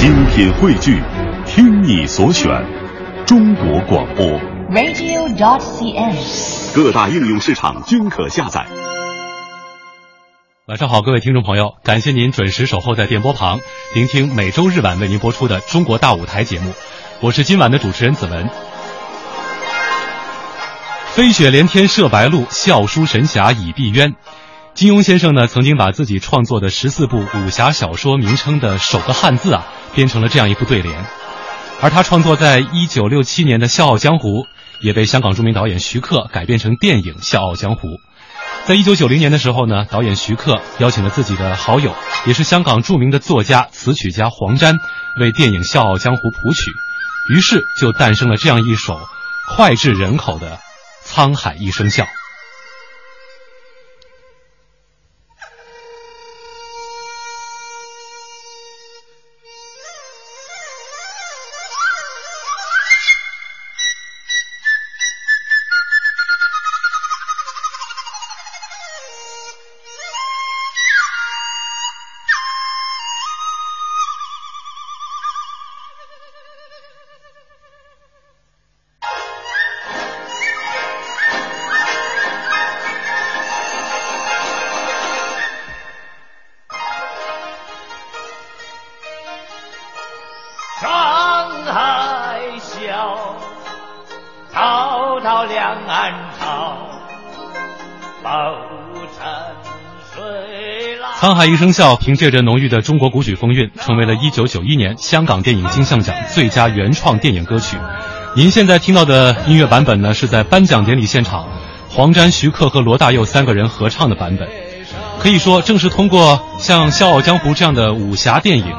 精品汇聚，听你所选，中国广播。radio.dot.cn，。各大应用市场均可下载。晚上好，各位听众朋友，感谢您准时守候在电波旁，聆听每周日晚为您播出的《中国大舞台》节目。我是今晚的主持人子文。飞雪连天射白鹿，笑书神侠倚碧鸳。金庸先生呢，曾经把自己创作的十四部武侠小说名称的首个汉字啊，编成了这样一副对联。而他创作在一九六七年的《笑傲江湖》，也被香港著名导演徐克改编成电影《笑傲江湖》。在一九九零年的时候呢，导演徐克邀请了自己的好友，也是香港著名的作家、词曲家黄沾，为电影《笑傲江湖》谱曲，于是就诞生了这样一首脍炙人口的《沧海一声笑》。沧海一声笑，凭借着浓郁的中国古曲风韵，成为了一九九一年香港电影金像奖最佳原创电影歌曲。您现在听到的音乐版本呢，是在颁奖典礼现场，黄沾、徐克和罗大佑三个人合唱的版本。可以说，正是通过像《笑傲江湖》这样的武侠电影，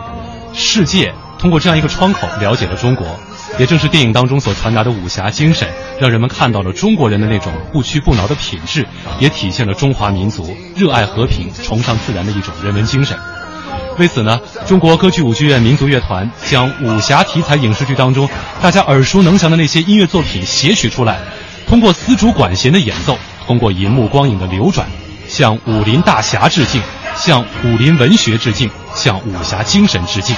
世界通过这样一个窗口了解了中国。也正是电影当中所传达的武侠精神，让人们看到了中国人的那种不屈不挠的品质，也体现了中华民族热爱和平、崇尚自然的一种人文精神。为此呢，中国歌剧舞剧院民族乐团将武侠题材影视剧当中大家耳熟能详的那些音乐作品写取出来，通过丝竹管弦的演奏，通过银幕光影的流转，向武林大侠致敬，向武林文学致敬，向武侠精神致敬。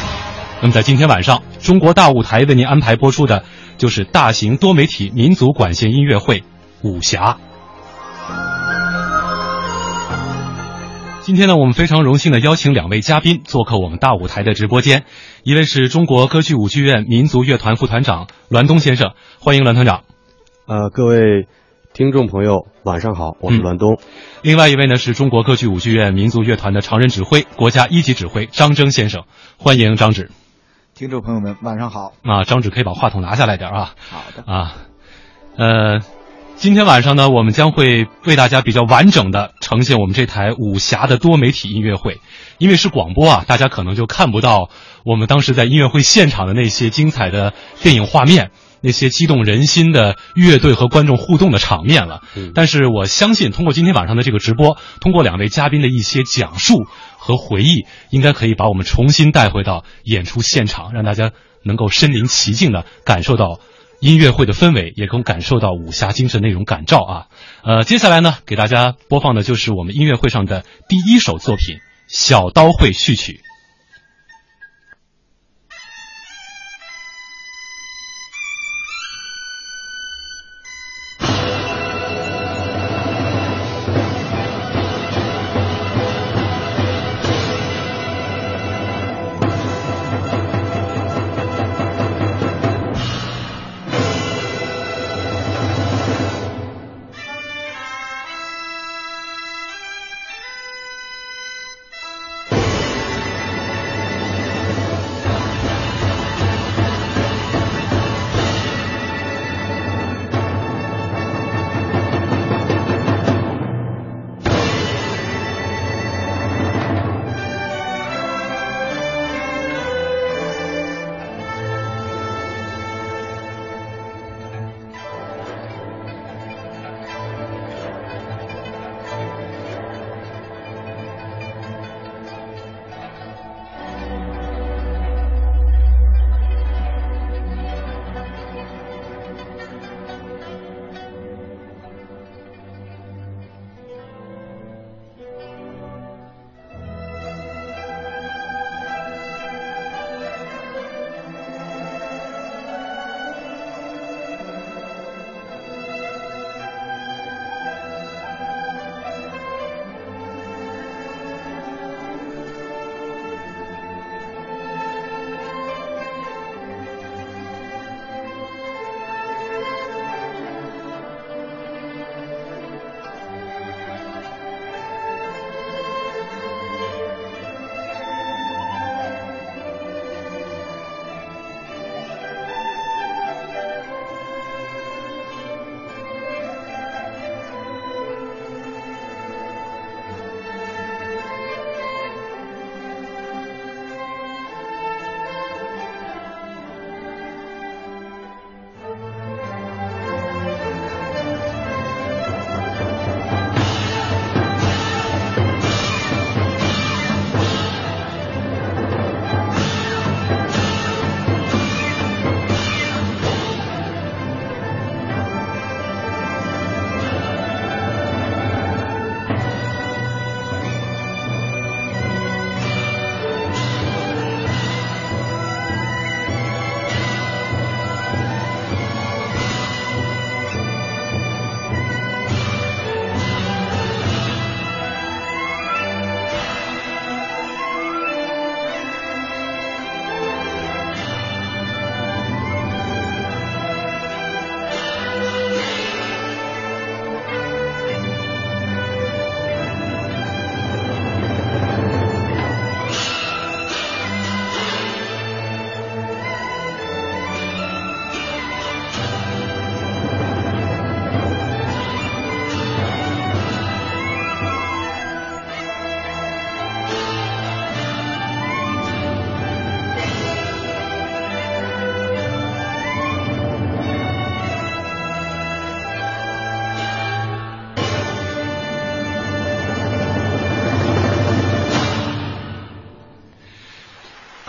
那么在今天晚上，中国大舞台为您安排播出的就是大型多媒体民族管弦音乐会《武侠》。今天呢，我们非常荣幸的邀请两位嘉宾做客我们大舞台的直播间，一位是中国歌剧舞剧院民族乐团副团长栾东先生，欢迎栾团长。呃，各位听众朋友，晚上好，我是栾东。另外一位呢是中国歌剧舞剧院民族乐团的常任指挥、国家一级指挥张征先生，欢迎张指。听众朋友们，晚上好。啊，张纸可以把话筒拿下来点啊。好的。啊，呃，今天晚上呢，我们将会为大家比较完整的呈现我们这台武侠的多媒体音乐会。因为是广播啊，大家可能就看不到我们当时在音乐会现场的那些精彩的电影画面。那些激动人心的乐队和观众互动的场面了，嗯、但是我相信通过今天晚上的这个直播，通过两位嘉宾的一些讲述和回忆，应该可以把我们重新带回到演出现场，让大家能够身临其境的感受到音乐会的氛围，也更感受到武侠精神那种感召啊。呃，接下来呢，给大家播放的就是我们音乐会上的第一首作品《小刀会序曲》。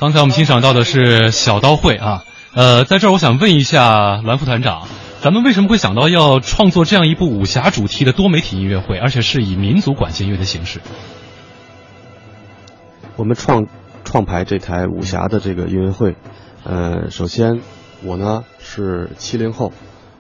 刚才我们欣赏到的是小刀会啊，呃，在这儿我想问一下栾副团长，咱们为什么会想到要创作这样一部武侠主题的多媒体音乐会，而且是以民族管弦乐的形式？我们创创排这台武侠的这个音乐会，呃，首先我呢是七零后，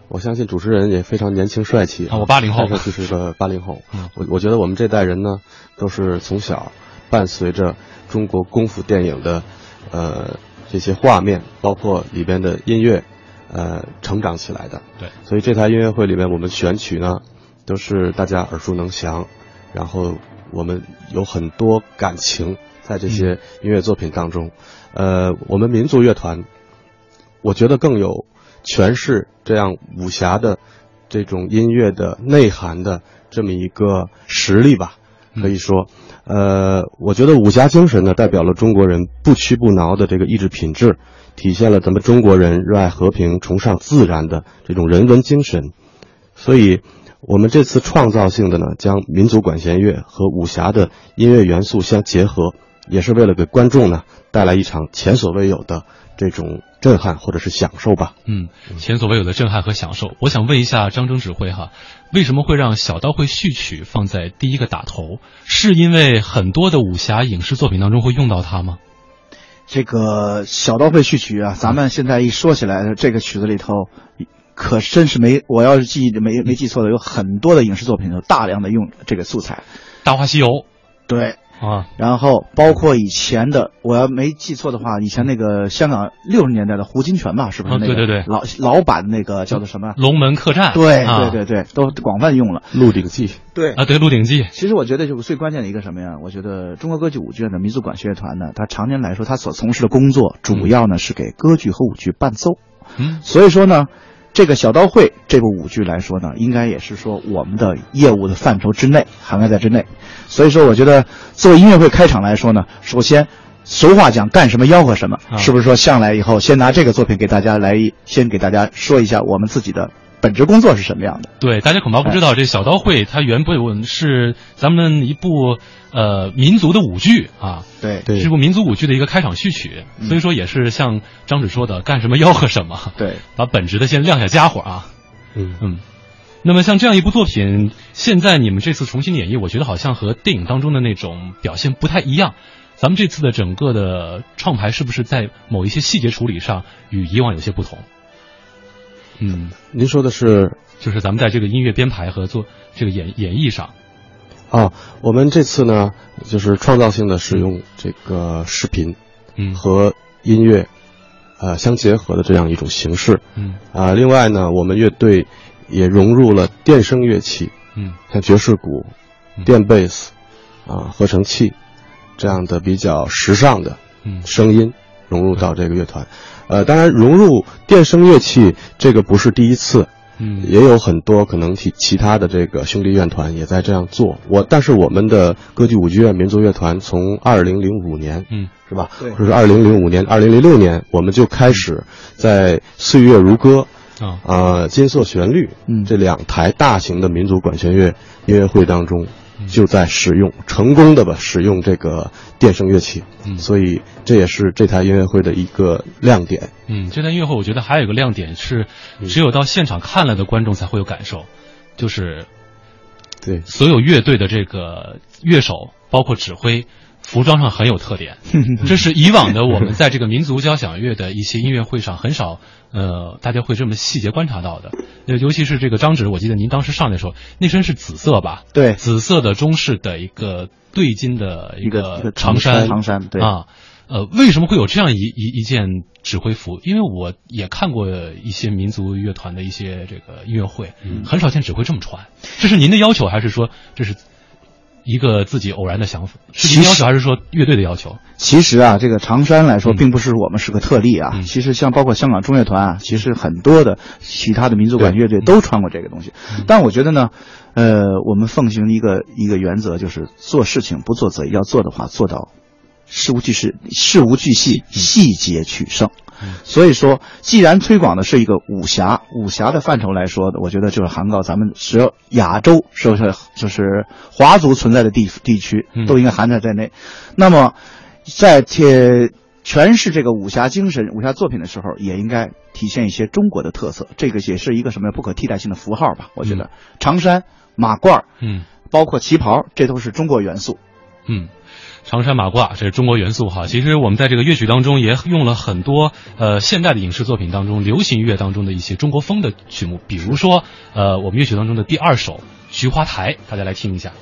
我相信主持人也非常年轻帅气啊，我八零后就是个八零后。嗯我我觉得我们这代人呢，都是从小伴随着中国功夫电影的呃这些画面，包括里边的音乐，呃成长起来的。对，所以这台音乐会里面我们选曲呢，都是大家耳熟能详，然后我们有很多感情在这些音乐作品当中。呃，我们民族乐团，我觉得更有诠释这样武侠的这种音乐的内涵的这么一个实力吧。可以说，呃，我觉得武侠精神呢，代表了中国人不屈不挠的这个意志品质，体现了咱们中国人热爱和平、崇尚自然的这种人文精神。所以，我们这次创造性的呢，将民族管弦乐和武侠的音乐元素相结合，也是为了给观众呢带来一场前所未有的这种震撼或者是享受吧。嗯，前所未有的震撼和享受。我想问一下张征指挥哈，为什么会让小刀会序曲放在第一个打头？是因为很多的武侠影视作品当中会用到它吗？这个小刀会序曲啊，咱们现在一说起来，这个曲子里头，可真是没，我要是记没没记错的，有很多的影视作品有大量的用这个素材。《大话西游》对，啊，然后包括以前的，我要没记错的话，以前那个香港六十年代的胡金铨吧，是不是啊那个、对对对老老版的那个叫做什么？龙门客栈。对啊对对对，都广泛用了。《鹿鼎记》对啊，对，《鹿鼎记》其实我觉得就是最关键的一个什么呀？我觉得中国歌剧舞剧院的民族管弦乐团呢，它常年来说，它所从事的工作主要呢是给歌剧和舞剧伴奏。嗯所以说呢，这个小刀会这部舞剧来说呢，应该也是说我们的业务的范畴之内，涵盖在之内。所以说，我觉得作为音乐会开场来说呢，首先。俗话讲，干什么吆喝什么，啊是不是说上来以后，先拿这个作品给大家来一，先给大家说一下我们自己的本职工作是什么样的？对，大家恐怕不知道，这小刀会它原本是咱们一部呃民族的舞剧啊，对对是部民族舞剧的一个开场序曲，嗯所以说也是像张指说的，干什么吆喝什么，对，把本职的先亮下家伙啊。嗯嗯，那么像这样一部作品，现在你们这次重新演绎，我觉得好像和电影当中的那种表现不太一样。咱们这次的整个的创排是不是在某一些细节处理上与以往有些不同？嗯，您说的是就是咱们在这个音乐编排和做这个演演绎上，啊，我们这次呢，就是创造性的使用这个视频嗯。和音乐，呃相结合的这样一种形式。嗯。啊，另外呢，我们乐队也融入了电声乐器，嗯。像爵士鼓嗯、电贝斯，啊，合成器这样的比较时尚的嗯。声音融入到这个乐团。呃，当然融入电声乐器这个不是第一次，嗯也有很多可能其其他的这个兄弟乐团也在这样做。我但是我们的歌剧舞剧院民族乐团从二零零五年嗯是吧？对就是二零零五年、二零零六年，我们就开始在《岁月如歌》啊呃金色旋律嗯这两台大型的民族管弦乐音乐会当中嗯，就在使用成功的吧使用这个电声乐器，嗯。所以这也是这台音乐会的一个亮点。嗯，这台音乐会我觉得还有一个亮点是，只有到现场看了的观众才会有感受，就是对，所有乐队的这个乐手，包括指挥，服装上很有特点。这是以往的我们在这个民族交响乐的一些音乐会上很少，呃，大家会这么细节观察到的。呃尤其是这个张纸，我记得您当时上来的时候，那身是紫色吧？对，紫色的中式的一个对襟的一个一个长衫，长衫对啊。呃，为什么会有这样一一一件指挥服？因为我也看过一些民族乐团的一些这个音乐会，很少见指挥这么穿。这是您的要求，还是说这是一个自己偶然的想法？是您要求，还是说乐队的要求？其实啊，这个长山来说，嗯并不是我们是个特例啊。嗯其实像包括香港中乐团啊，其实很多的其他的民族管乐队嗯都穿过这个东西。但我觉得呢，呃，我们奉行一个一个原则，就是做事情不做贼，要做的话做到事无巨细，事无巨细，细节取胜。所以说，既然推广的是一个武侠，武侠的范畴来说的，我觉得就是涵盖咱们只要亚洲，是不是就是华族存在的地地区嗯都应该涵盖在内。那么，在贴诠释这个武侠精神、武侠作品的时候，也应该体现一些中国的特色。这个也是一个什么不可替代性的符号吧？我觉得长衫、马褂，嗯，包括旗袍，这都是中国元素。嗯，长衫马褂，这是中国元素哈。其实我们在这个乐曲当中也用了很多呃现代的影视作品当中、流行乐当中的一些中国风的曲目，比如说呃我们乐曲当中的第二首《菊花台》，大家来听一下。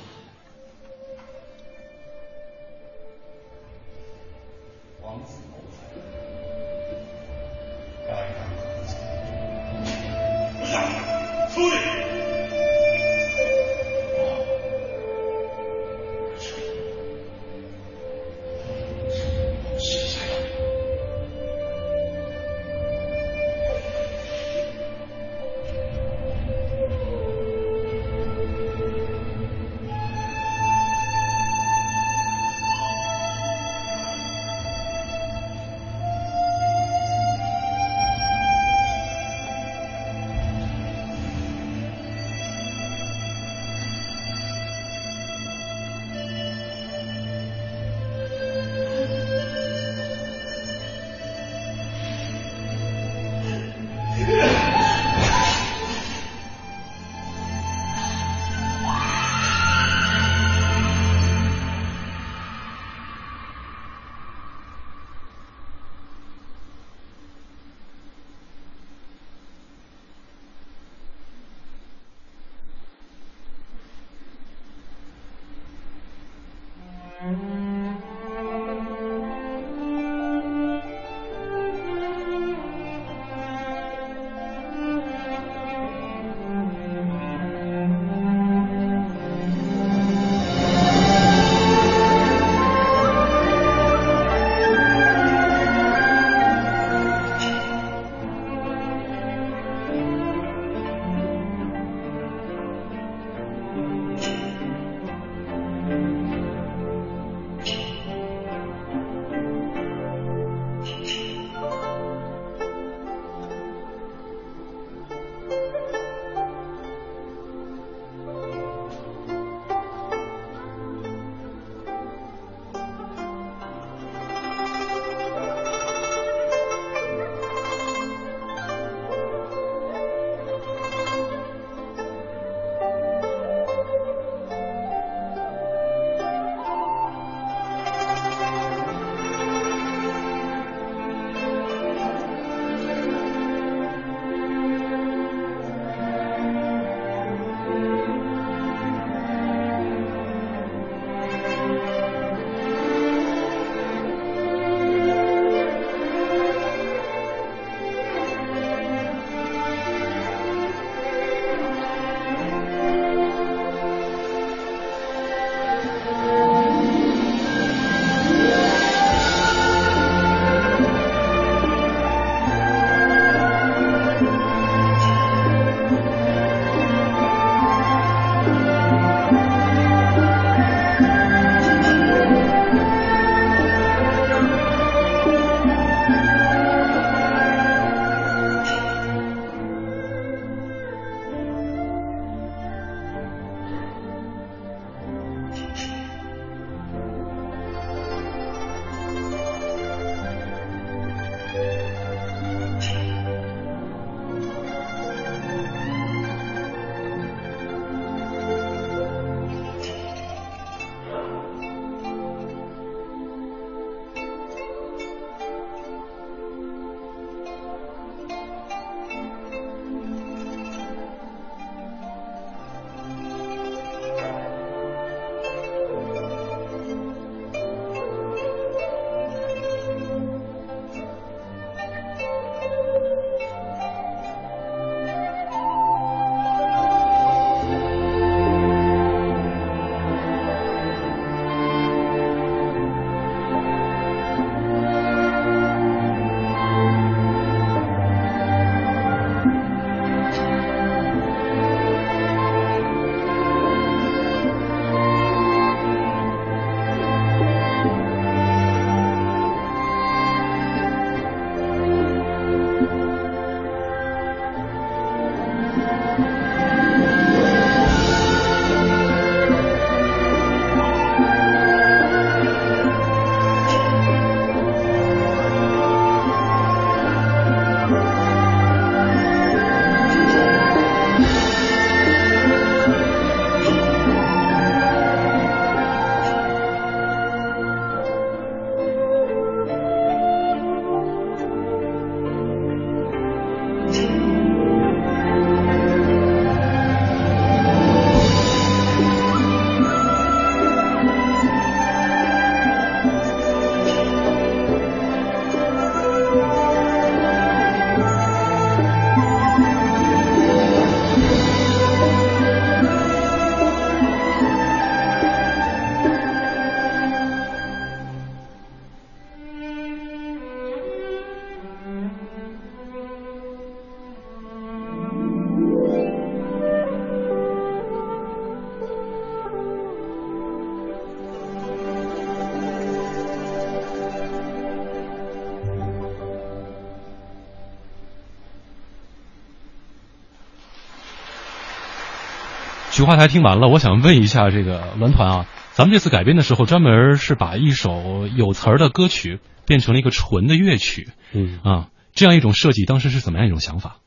菊花台听完了，我想问一下这个栾团啊，咱们这次改编的时候，专门是把一首有词儿的歌曲变成了一个纯的乐曲，嗯啊，这样一种设计，当时是怎么样一种想法？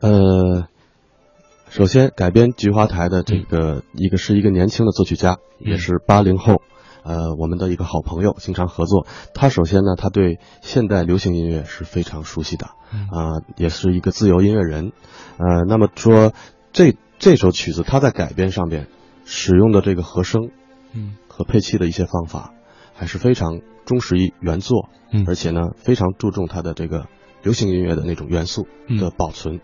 呃，首先改编《菊花台》的这个一个是一个年轻的作曲家，嗯也是八零后，呃，我们的一个好朋友，经常合作。他首先呢，他对现代流行音乐是非常熟悉的，嗯啊、也是一个自由音乐人，呃，那么说这这首曲子它在改编上边使用的这个和声嗯和配器的一些方法，还是非常忠实于原作，嗯而且呢非常注重它的这个流行音乐的那种元素的保存。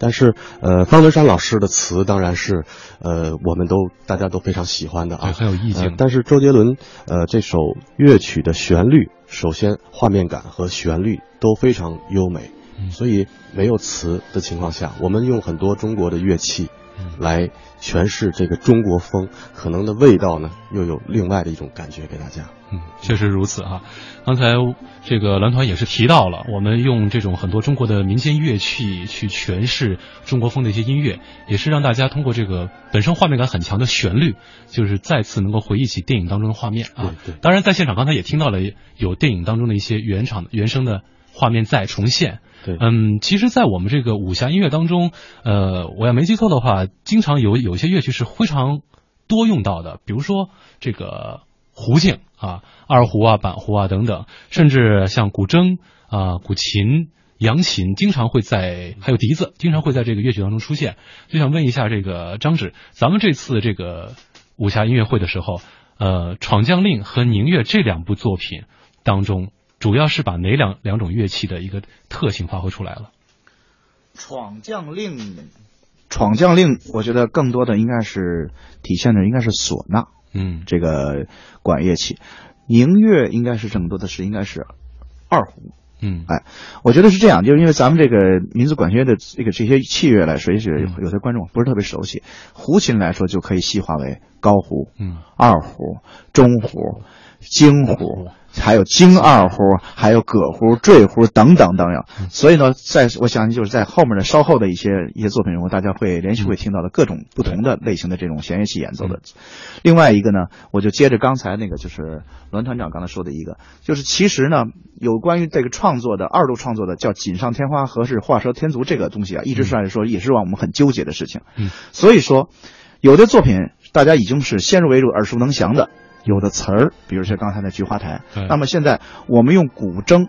但是，呃，方文山老师的词当然是，呃，我们都大家都非常喜欢的，啊，很有意境呃。但是周杰伦，呃，这首乐曲的旋律，首先画面感和旋律都非常优美，嗯所以没有词的情况下，我们用很多中国的乐器嗯来诠释这个中国风，可能的味道呢，又有另外的一种感觉给大家。嗯，确实如此啊。刚才这个蓝团也是提到了，我们用这种很多中国的民间乐器去诠释中国风的一些音乐，也是让大家通过这个本身画面感很强的旋律，就是再次能够回忆起电影当中的画面啊。对对当然，在现场刚才也听到了有电影当中的一些原场原声的画面在重现。对，嗯，其实，在我们这个武侠音乐当中，呃，我要没记错的话，经常有有些乐器是非常多用到的，比如说这个胡磬啊、二胡啊、板胡啊等等，甚至像古筝啊、古琴、扬琴，经常会在还有笛子，经常会在这个乐曲当中出现。就想问一下这个张指，咱们这次这个武侠音乐会的时候，呃，《闯将令》和《宁月》这两部作品当中，主要是把哪两两种乐器的一个特性发挥出来了？闯将令，闯将令，我觉得更多的应该是体现的应该是唢呐嗯，这个管乐器，宁乐应该是更多的是应该是二胡。嗯，哎我觉得是这样，就是因为咱们这个民族管弦乐的这个这些器乐来说，也许有有些观众不是特别熟悉。胡琴来说，就可以细化为高胡、嗯，二胡、中胡、京胡，还有京二胡，还有葛胡、坠胡等等等等。所以呢，在我相信就是在后面的稍后的一些一些作品中，大家会连续会听到的各种不同的类型的这种弦乐器演奏的。另外一个呢，我就接着刚才那个就是栾团长刚才说的一个，就是其实呢，有关于这个创作的二度创作的叫锦上添花和是画蛇添足这个东西啊，一直上来说也是让我们很纠结的事情。嗯，所以说，有的作品大家已经是先入为主、耳熟能详的，有的词儿，比如像刚才的《菊花台》对，那么现在我们用古筝、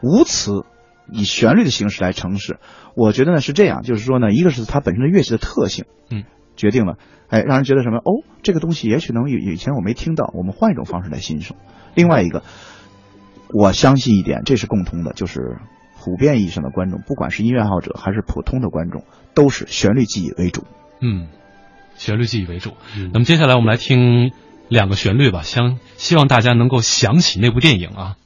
无词。以旋律的形式来呈现，我觉得呢是这样，就是说呢，一个是它本身的乐器的特性，嗯，决定了，哎，让人觉得什么？哦，这个东西也许能以以前我没听到，我们换一种方式来欣赏。另外一个，我相信一点，这是共通的，就是普遍意义上的观众，不管是音乐爱好者还是普通的观众，都是旋律记忆为主。嗯，旋律记忆为主。嗯那么接下来我们来听两个旋律吧，相希望大家能够想起那部电影。啊。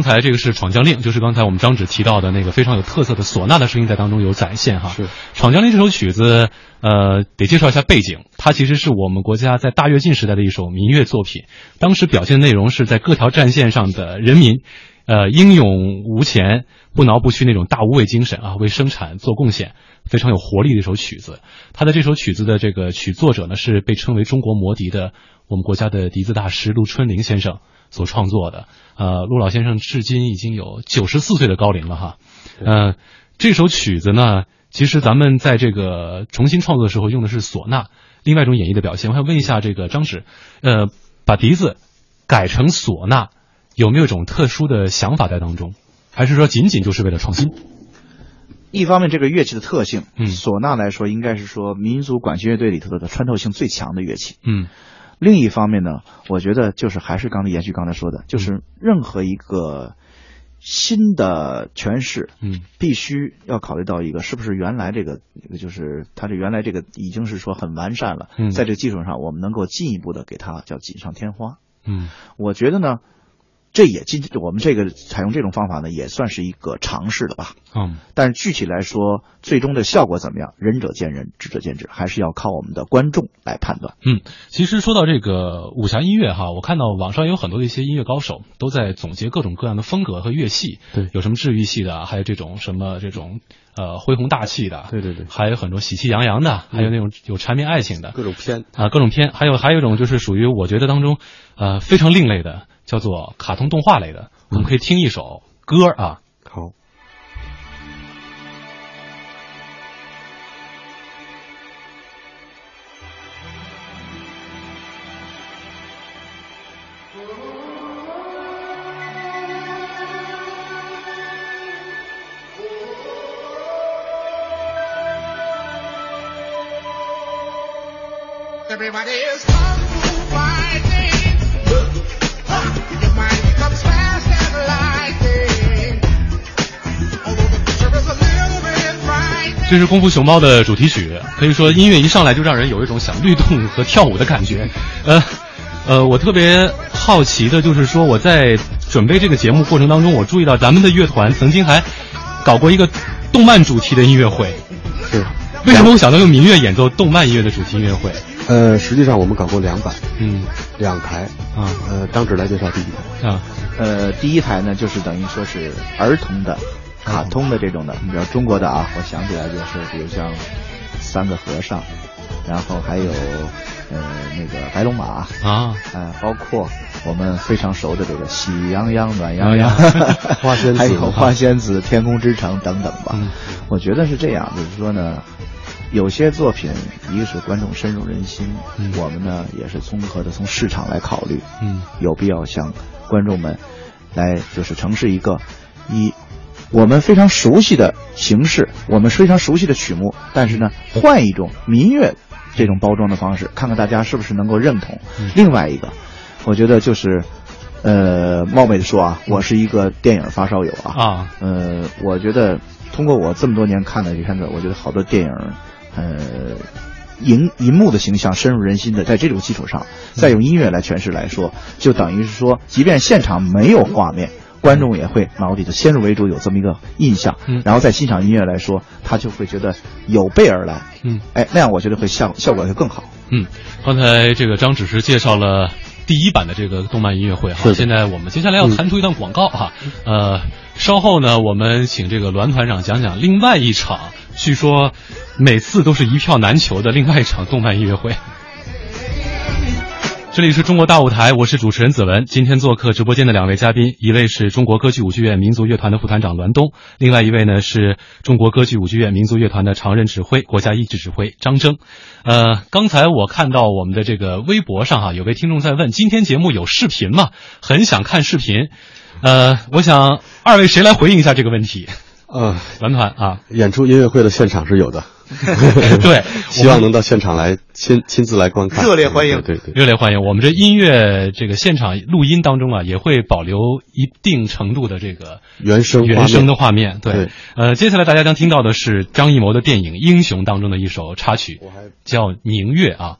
刚才这个是《闯将令》，就是刚才我们张指提到的那个非常有特色的唢呐的声音在当中有展现哈。是《闯将令》这首曲子，呃，得介绍一下背景，它其实是我们国家在大跃进时代的一首民乐作品，当时表现的内容是在各条战线上的人民。呃，英勇无前、不挠不屈那种大无畏精神啊，为生产做贡献，非常有活力的一首曲子。他的这首曲子的这个曲作者呢，是被称为中国魔笛的我们国家的笛子大师陆春林先生所创作的。呃，陆老先生至今已经有九十四岁的高龄了哈。呃，这首曲子呢，其实咱们在这个重新创作的时候用的是唢呐，另外一种演绎的表现。我想问一下这个张指，呃，把笛子改成唢呐。有没有一种特殊的想法在当中，还是说仅仅就是为了创新？一方面，这个乐器的特性，嗯唢呐来说，应该是说民族管弦乐队里头的穿透性最强的乐器。嗯另一方面呢，我觉得就是还是刚才延续刚才说的，就是任何一个新的诠释，嗯必须要考虑到一个是不是原来这个，就是它这原来这个已经是说很完善了，嗯在这个基础上，我们能够进一步的给它叫锦上添花。嗯我觉得呢，这也今我们这个采用这种方法呢，也算是一个尝试了吧。嗯但是具体来说，最终的效果怎么样，仁者见仁，智者见智，还是要靠我们的观众来判断。嗯。其实说到这个武侠音乐哈，我看到网上有很多的一些音乐高手都在总结各种各样的风格和乐器，对有什么治愈系的，还有这种什么这种呃恢宏大气的，对对对还有很多喜气洋洋的，还有那种有缠绵爱情的，各种片啊，各种片，还有还有一种就是属于我觉得当中，呃，非常另类的，叫做卡通动画类的。我们可以听一首歌啊，好。这是《功夫熊猫》的主题曲，可以说音乐一上来就让人有一种想律动和跳舞的感觉。呃，呃，我特别好奇的就是说，我在准备这个节目过程当中，我注意到咱们的乐团曾经还搞过一个动漫主题的音乐会。是，为什么我想到用民乐演奏动漫音乐的主题音乐会？呃，实际上我们搞过两版，嗯两台。啊呃，张志来介绍第一台。啊呃，第一台呢，就是等于说是儿童的、卡通的这种的。你比如中国的啊，我想起来就是，比如像三个和尚，然后还有呃那个白龙马，啊。呃，包括我们非常熟的这个喜羊羊、暖羊羊、花仙子。还有花仙子、天空之城等等吧。嗯。我觉得是这样，就是说呢，有些作品，一个是观众深入人心，嗯。我们呢也是综合的从市场来考虑，嗯。有必要向观众们来就是呈示一个以我们非常熟悉的形式，我们非常熟悉的曲目，但是呢，换一种民乐这种包装的方式，看看大家是不是能够认同。嗯另外一个，我觉得就是，呃，冒昧的说啊，我是一个电影发烧友啊，啊呃，我觉得通过我这么多年看的片子，我觉得好多电影，呃，银银幕的形象深入人心的，在这种基础上，再用音乐来诠释来说，就等于是说，即便现场没有画面。观众也会脑里头先入为主有这么一个印象，嗯。然后再欣赏音乐来说，他就会觉得有备而来，嗯。哎，那样我觉得会效效果会更好。嗯，刚才这个张只是介绍了第一版的这个动漫音乐会哈，现在我们接下来要弹出一段广告哈，呃，稍后呢，我们请这个栾团长讲讲另外一场，据说每次都是一票难求的另外一场动漫音乐会。这里是中国大舞台，我是主持人子文。今天做客直播间的两位嘉宾，一位是中国歌剧舞剧院民族乐团的副团长栾东，另外一位呢是中国歌剧舞剧院民族乐团的常任指挥、国家一级指挥张征。呃，刚才我看到我们的这个微博上哈、有位听众在问，今天节目有视频吗？很想看视频。呃，我想二位谁来回应一下这个问题？呃，栾团啊，演出音乐会的现场是有的，对，希望能到现场来亲亲自来观看，热烈欢迎对对对，热烈欢迎！我们这音乐这个现场录音当中啊，也会保留一定程度的这个原声原声的画画面。对，呃，接下来大家将听到的是张艺谋的电影《英雄》当中的一首插曲，叫《明月》啊。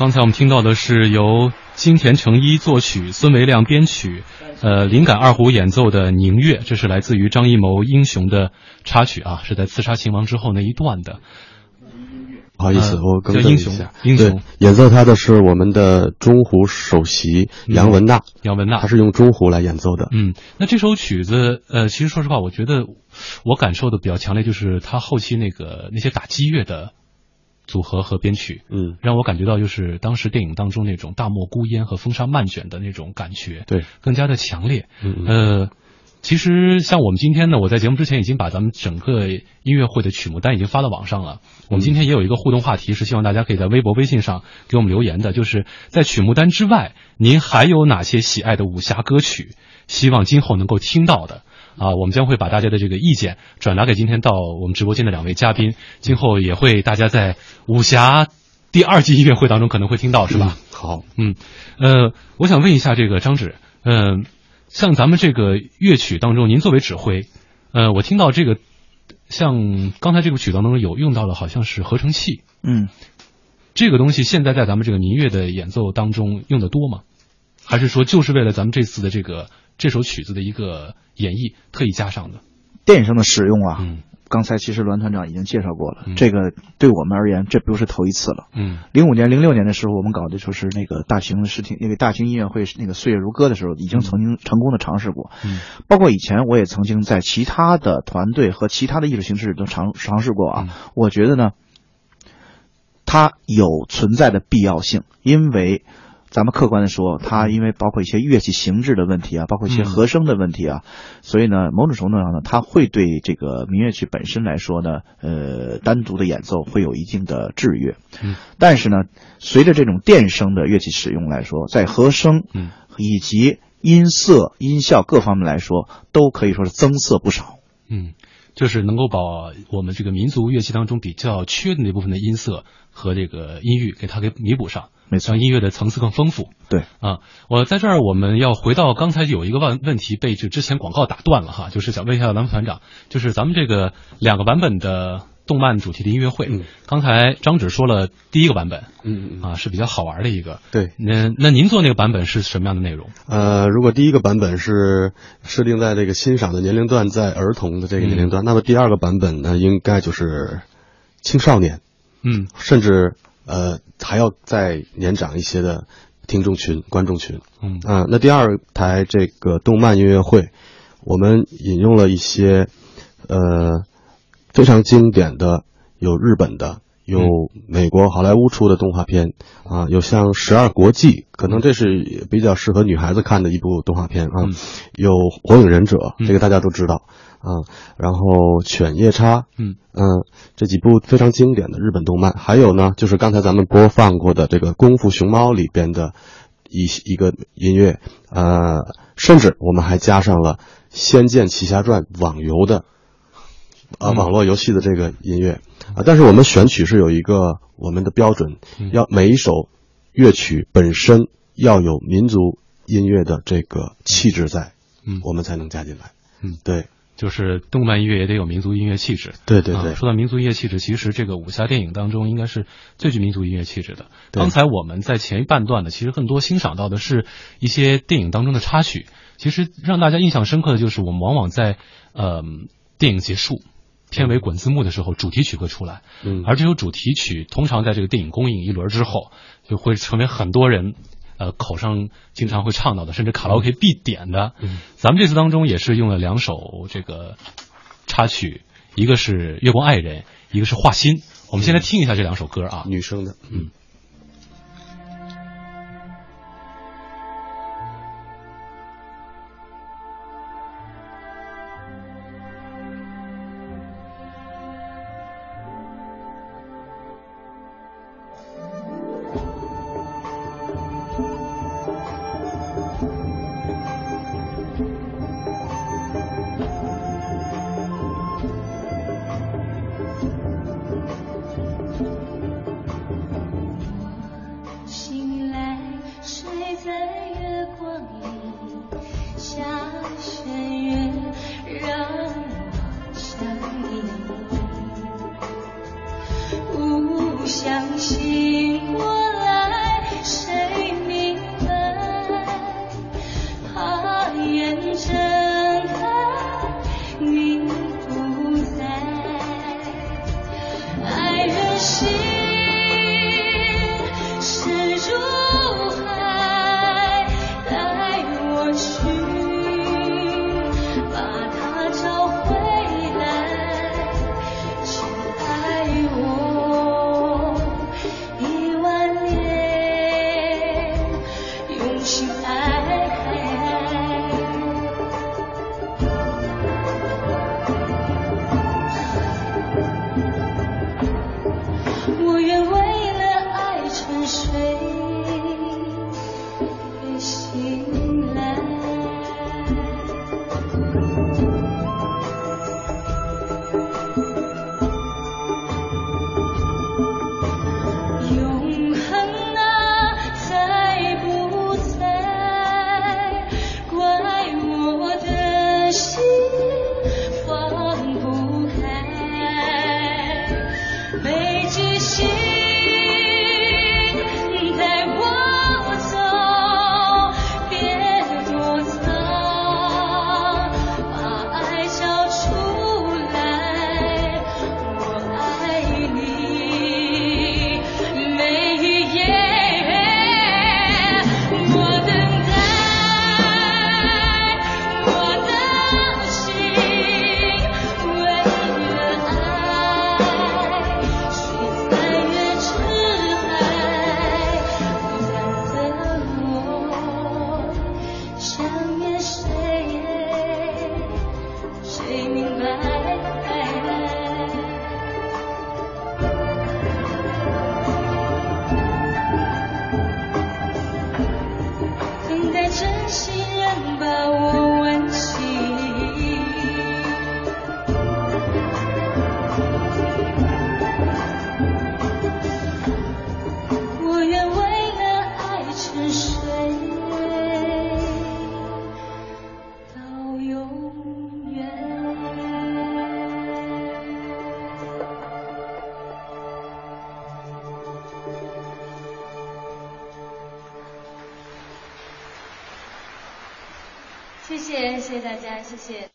刚才我们听到的是由金田诚一作曲、孙维亮编曲，呃，灵感二胡演奏的《宁月》，这是来自于张艺谋《英雄》的插曲啊，是在刺杀秦王之后那一段的。不好意思，呃我更英雄正一下，英雄。对，演奏它的是我们的中胡首席杨文娜，杨文娜。他是用中胡来演奏的。嗯，那这首曲子，呃，其实说实话，我觉得我感受的比较强烈，就是他后期那个那些打击乐的组合和编曲，嗯，让我感觉到就是当时电影当中那种大漠孤烟和风沙漫卷的那种感觉，对，更加的强烈。嗯嗯呃，其实像我们今天呢，我在节目之前已经把咱们整个音乐会的曲目单已经发到网上了。我们今天也有一个互动话题，是希望大家可以在微博、微信上给我们留言的，就是在曲目单之外，您还有哪些喜爱的武侠歌曲，希望今后能够听到的？啊，我们将会把大家的这个意见转达给今天到我们直播间的两位嘉宾，今后也会大家在武侠第二季音乐会当中可能会听到，是吧？好，嗯，呃，我想问一下这个张指，嗯、像咱们这个乐曲当中，您作为指挥，呃，我听到这个，像刚才这个曲当中有用到了好像是合成器，嗯，这个东西现在在咱们这个民乐的演奏当中用的多吗？还是说就是为了咱们这次的这个这首曲子的一个演绎特意加上的？电影上的使用啊，嗯刚才其实栾团长已经介绍过了，嗯这个对我们而言，这不是头一次了。嗯零五年、零六年的时候，我们搞的就是那个大型视听、那个大型音乐会，那个《岁月如歌》的时候，已经曾经成功的尝试过。嗯包括以前我也曾经在其他的团队和其他的艺术形式都尝尝试过啊。嗯我觉得呢，它有存在的必要性，因为咱们客观的说，它因为包括一些乐器形制的问题啊，包括一些嗯和声的问题啊，所以呢，某种程度上呢，它会对这个民乐曲本身来说呢，呃，单独的演奏会有一定的制约。嗯，但是呢，随着这种电声的乐器使用来说，在和声嗯以及音色、音效各方面来说，都可以说是增色不少。嗯，就是能够把我们这个民族乐器当中比较缺的那部分的音色和这个音域给它给弥补上。没错让音乐的层次更丰富。对啊，我在这儿我们要回到刚才有一个问问题被这之前广告打断了哈，就是想问一下咱们团长，就是咱们这个两个版本的动漫主题的音乐会，嗯。刚才张指说了第一个版本嗯啊是比较好玩的一个，对，那那您做那个版本是什么样的内容？呃，如果第一个版本是设定在这个欣赏的年龄段在儿童的这个年龄嗯。段，那么第二个版本呢，应该就是青少年，嗯。甚至呃还要再年长一些的听众群、观众群。嗯。啊、那第二台这个动漫音乐会，我们引用了一些呃非常经典的，有日本的，有美国好莱坞出的动画片啊，有像《十二国记》，可能这是比较适合女孩子看的一部动画片啊，嗯。有《火影忍者》，嗯。这个大家都知道啊，然后《犬夜叉》，嗯。嗯，这几部非常经典的日本动漫，还有呢，就是刚才咱们播放过的这个《功夫熊猫》里边的一一个音乐，呃，甚至我们还加上了《仙剑奇侠传》网游的，啊、嗯网络游戏的这个音乐啊，但是我们选曲是有一个我们的标准，嗯要每一首乐曲本身要有民族音乐的这个气质在，嗯我们才能加进来。嗯，对，就是动漫音乐也得有民族音乐气质。对对对啊，说到民族音乐气质，其实这个武侠电影当中应该是最具民族音乐气质的。刚才我们在前一半段呢，其实更多欣赏到的是一些电影当中的插曲。其实让大家印象深刻的就是，我们往往在呃电影结束。片尾滚字幕的时候，主题曲会出来，嗯而这首主题曲通常在这个电影公映一轮之后，就会成为很多人呃口上经常会唱到的，甚至卡拉 OK 必点的。嗯咱们这次当中也是用了两首这个插曲，一个是《月光爱人》，一个是《画心》。我们先来听一下这两首歌啊。女生的，嗯。谢谢，大家，谢谢。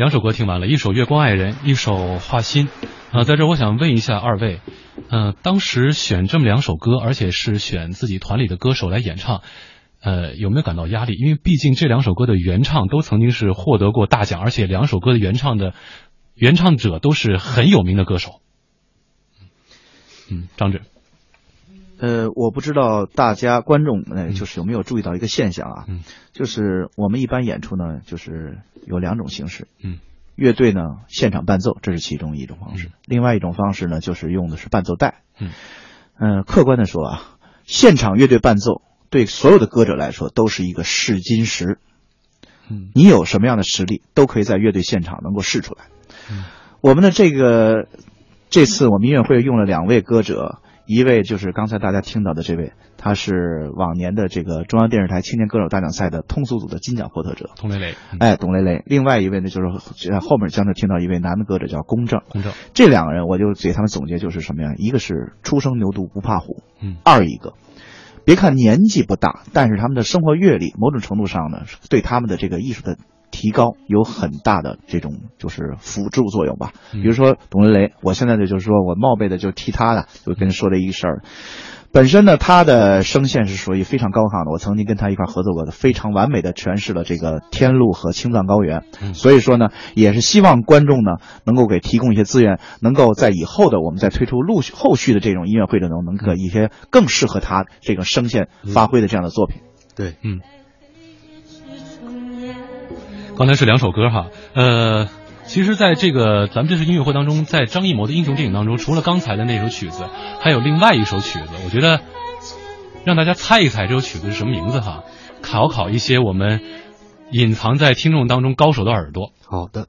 两首歌听完了，一首《月光爱人》，一首《画心》。呃，在这我想问一下二位，呃，当时选这么两首歌，而且是选自己团里的歌手来演唱，呃，有没有感到压力？因为毕竟这两首歌的原唱都曾经是获得过大奖，而且两首歌的原唱的原唱者都是很有名的歌手。嗯，张志，呃，我不知道大家观众呃，就是有没有注意到一个现象啊，嗯就是我们一般演出呢，就是有两种形式，嗯，乐队呢现场伴奏，这是其中一种方式；嗯另外一种方式呢，就是用的是伴奏带。嗯，呃，客观的说啊，现场乐队伴奏对所有的歌者来说都是一个试金石。嗯你有什么样的实力，都可以在乐队现场能够试出来。嗯我们的这个这次我们音乐会用了两位歌者，一位就是刚才大家听到的这位，他是往年的这个中央电视台青年歌手大奖赛的通俗组的金奖获得者，董蕾蕾，嗯哎，董蕾蕾。另外一位呢，就是呃后面将会听到一位男的歌者叫龚正。公正，这两个人，我就给他们总结就是什么呀？一个是初生牛犊不怕虎，嗯二一个，别看年纪不大，但是他们的生活阅历，某种程度上呢，对他们的这个艺术的提高有很大的这种就是辅助作用吧。嗯比如说董文雷，我现在呢就是说我冒昧的就替他的，就跟说这一个事儿。本身呢，他的声线是属于非常高亢的，我曾经跟他一块儿合作过的，非常完美的诠释了这个天路和青藏高原。嗯所以说呢，也是希望观众呢能够给提供一些资源，能够在以后的我们再推出陆续后续的这种音乐会的中能给一些更适合他这个声线发挥的这样的作品。对，嗯。刚才是两首歌哈，呃，其实，在这个咱们这次音乐会当中，在张艺谋的英雄电影当中，除了刚才的那首曲子，还有另外一首曲子，我觉得让大家猜一猜这首曲子是什么名字哈，考考一些我们隐藏在听众当中高手的耳朵。好的。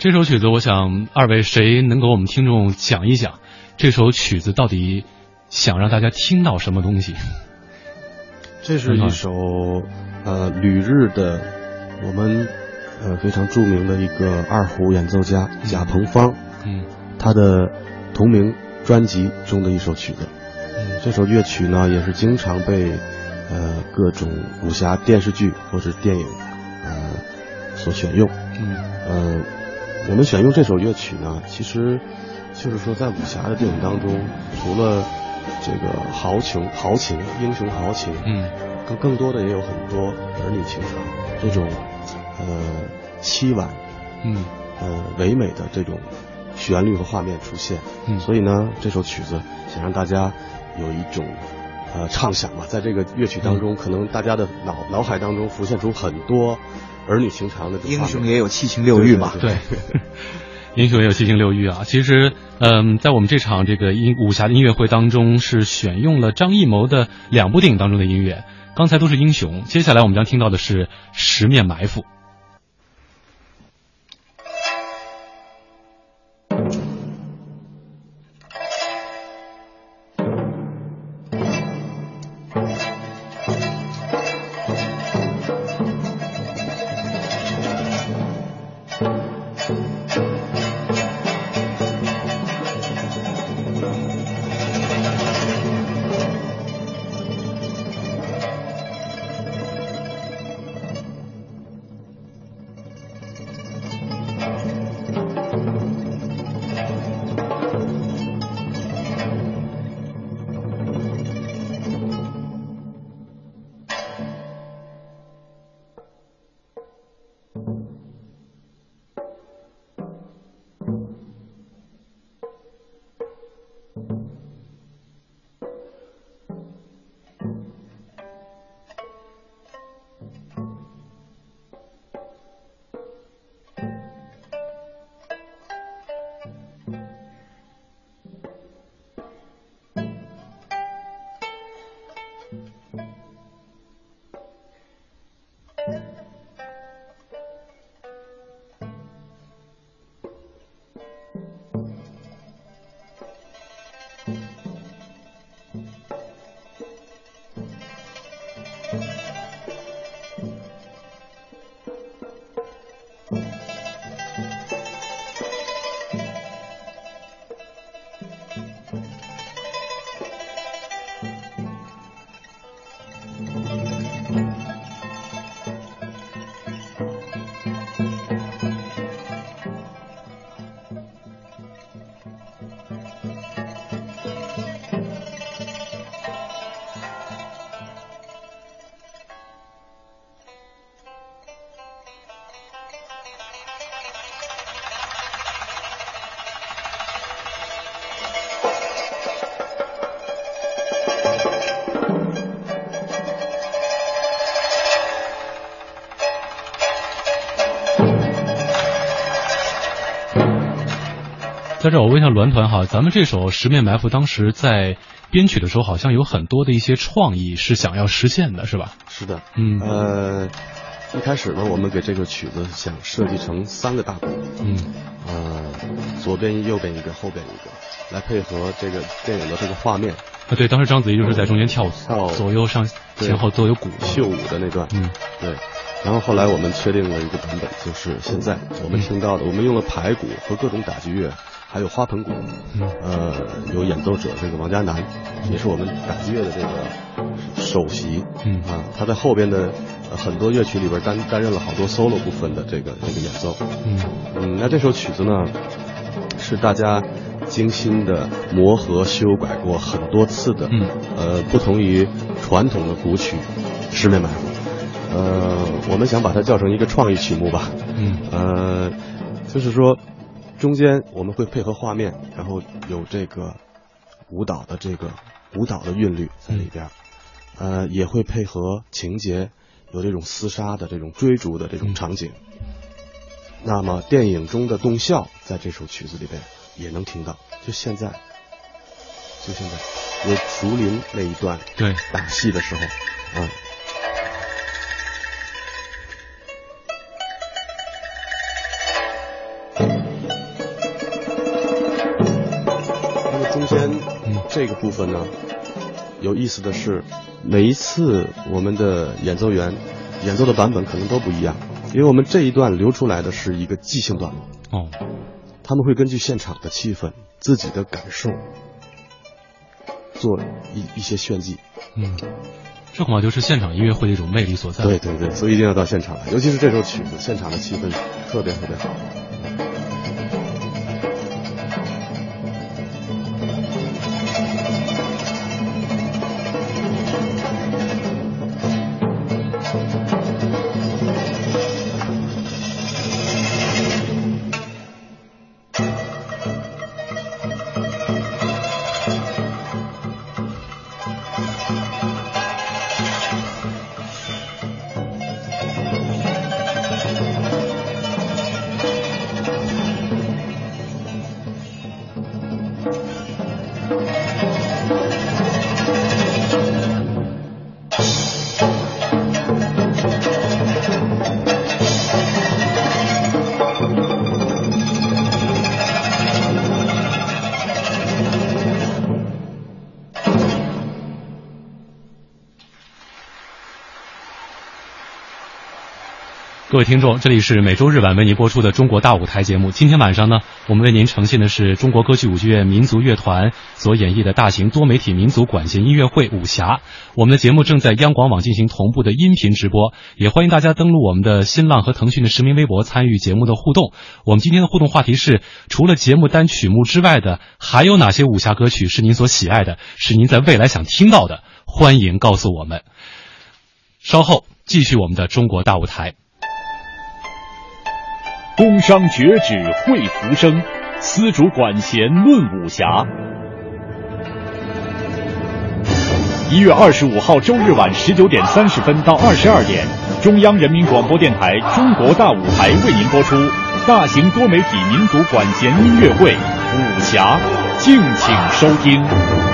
这首曲子，我想二位谁能给我们听众讲一讲，这首曲子到底想让大家听到什么东西？这是一首呃旅日的我们呃非常著名的一个二胡演奏家贾鹏芳，嗯他的同名专辑中的一首曲子。嗯这首乐曲呢，也是经常被呃各种武侠电视剧或者电影呃所选用。嗯呃，我们选用这首乐曲呢，其实就是说在武侠的电影当中，除了这个豪情、豪情、英雄豪情，嗯更更多的也有很多儿女情长这种呃凄婉嗯呃唯美的这种旋律和画面出现。嗯所以呢，这首曲子想让大家有一种呃畅想吧，在这个乐曲当嗯中，可能大家的脑脑海当中浮现出很多儿女情长的这英雄也有七情六欲嘛。对，英雄也有七情六欲啊。其实，嗯，在我们这场这个音武侠的音乐会当中，是选用了张艺谋的两部电影当中的音乐。刚才都是英雄，接下来我们将听到的是《十面埋伏》。在这儿我问一下栾团哈，咱们这首《十面埋伏》当时在编曲的时候，好像有很多的一些创意是想要实现的，是吧？是的，嗯。呃，一开始呢，我们给这个曲子想设计成三个大鼓，嗯。呃，左边一、右边一个，后边一个，来配合这个电影的这个画面，啊，对，当时章子怡就是在中间跳舞，跳左右上前后都有鼓，秀舞的那段，嗯。对。然后后来我们确定了一个版本，就是现在我们听到的，我们用了排鼓和各种打击乐，还有花盆鼓，嗯。呃，有演奏者这个王佳男，也是我们打击乐的这个首席，嗯。啊，他在后边的、呃很多乐曲里边担担任了好多 solo 部分的这个这个演奏，嗯。嗯，那这首曲子呢，是大家精心的磨合修改过很多次的，嗯，呃，不同于传统的古曲《十面埋伏》，呃，我们想把它叫成一个创意曲目吧，嗯。呃，就是说，中间我们会配合画面，然后有这个舞蹈的这个舞蹈的韵律在里边儿，呃，也会配合情节，有这种厮杀的这种追逐的这种场景。那么电影中的动效在这首曲子里边也能听到，就现在，就现在有竹林那一段对，打戏的时候，嗯。这个部分呢，有意思的是，每一次我们的演奏员演奏的版本可能都不一样，因为我们这一段留出来的是一个即兴段落。哦，他们会根据现场的气氛、自己的感受做一一些炫技。嗯，这恐怕就是现场音乐会的一种魅力所在。对对对，所以一定要到现场来，尤其是这首曲子，现场的气氛特别特别好。各位听众，这里是每周日晚为您播出的《中国大舞台》节目。今天晚上呢，我们为您呈现的是中国歌剧舞剧院民族乐团所演绎的大型多媒体民族管弦音乐会《武侠》。我们的节目正在央广网进行同步的音频直播，也欢迎大家登录我们的新浪和腾讯的实名微博参与节目的互动。我们今天的互动话题是：除了节目单曲目之外的，还有哪些武侠歌曲是您所喜爱的，是您在未来想听到的？欢迎告诉我们。稍后继续我们的中国大舞台。工商绝止会浮生，丝竹管弦论武侠。一月二十五号周日晚十九点三十分到二十二点，中央人民广播电台《中国大舞台》为您播出大型多媒体民族管弦音乐会《武侠》，敬请收听。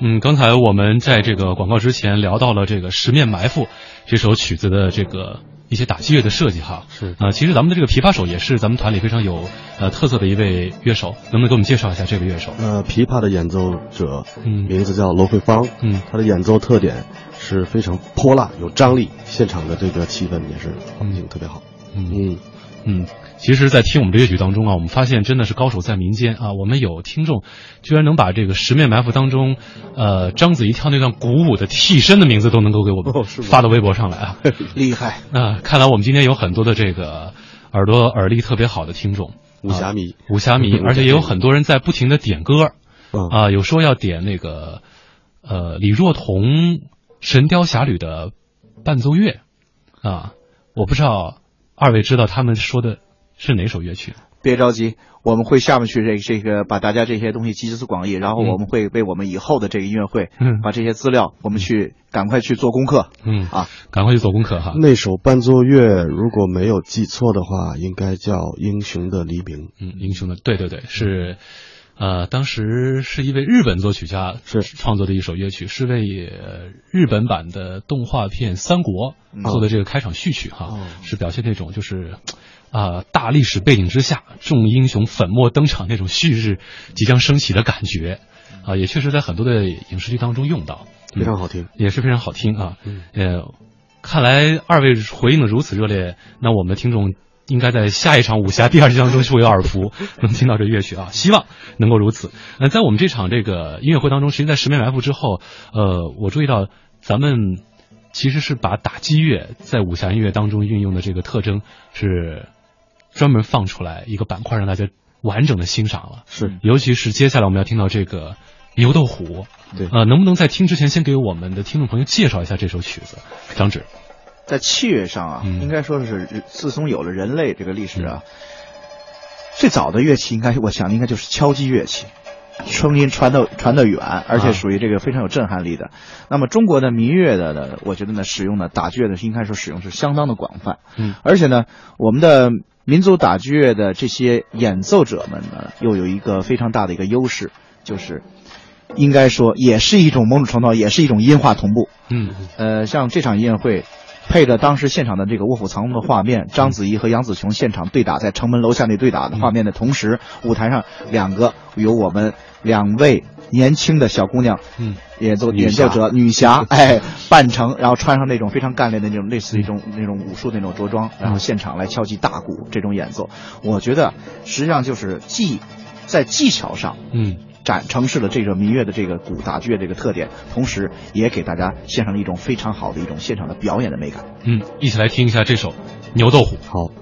嗯，刚才我们在这个广告之前聊到了这个《十面埋伏》这首曲子的这个一些打击乐的设计哈。是。啊、其实咱们的这个琵琶手也是咱们团里非常有呃特色的一位乐手，能不能给我们介绍一下这位乐手？呃，琵琶的演奏者，嗯。名字叫罗慧芳，嗯。他的演奏特点是非常泼辣、有张力，现场的这个气氛也是环境特别好。嗯。嗯，嗯，其实，在听我们这乐曲当中啊，我们发现真的是高手在民间啊。我们有听众居然能把这个《十面埋伏》当中，呃，章子怡跳那段鼓舞的替身的名字都能够给我们发到微博上来啊。厉害。那、看来我们今天有很多的这个耳朵耳力特别好的听众，武侠迷啊武侠迷，嗯 而且也有很多人在不停的点歌嗯啊，有说要点那个呃李若彤《神雕侠侣》的伴奏乐啊，我不知道二位知道他们说的是哪首乐曲？别着急，我们会下面去这个这个把大家这些东西集思广益，然后我们会为我们以后的这个音乐会，嗯把这些资料我们去赶快去做功课。嗯啊，赶快去做功课哈。那首伴奏乐如果没有记错的话，应该叫《英雄的黎明》。嗯，英雄的，对对对，是，呃，当时是一位日本作曲家是创作的一首乐曲，是为呃日本版的动画片《三国》做的这个开场序曲哈，哦是表现那种就是。啊、大历史背景之下，众英雄粉墨登场那种旭日即将升起的感觉，啊、也确实在很多的影视剧当中用到，非常好听。也是非常好听啊。嗯呃，看来二位回应的如此热烈，那我们的听众应该在下一场武侠第二季当中会有耳福，能听到这乐曲啊，希望能够如此。那在我们这场这个音乐会当中，实际，在十面埋伏之后，呃，我注意到咱们其实是把打击乐在武侠音乐当中运用的这个特征是专门放出来一个板块让大家完整的欣赏了。是尤其是接下来我们要听到这个牛豆虎，对呃，能不能在听之前先给我们的听众朋友介绍一下这首曲子？张纸，在器乐上啊，嗯应该说是自从有了人类这个历史啊，最早的乐器应该我想应该就是敲击乐器。声音传得传得远，而且属于这个非常有震撼力的。那么中国的民乐的呢，我觉得呢，使用的打击乐的应该说使用是相当的广泛。嗯，而且呢，我们的民族打击乐的这些演奏者们呢，又有一个非常大的一个优势，就是应该说也是一种某种程度上也是一种音画同步。嗯呃，像这场音乐会，配着当时现场的这个卧虎藏龙的画面，章子怡和杨紫琼现场对打，在城门楼下那对打的画面的同时，舞台上两个由我们两位年轻的小姑娘，嗯，演奏演奏者女侠，哎，扮成然后穿上那种非常干练的那种类似于一种那种武术那种着装，然后现场来敲击大鼓这种演奏，我觉得实际上就是技在技巧上，嗯。展城市的这个民乐的这个鼓打击乐这个特点，同时也给大家献上了一种非常好的一种现场的表演的美感。嗯，一起来听一下这首《牛豆虎》。好。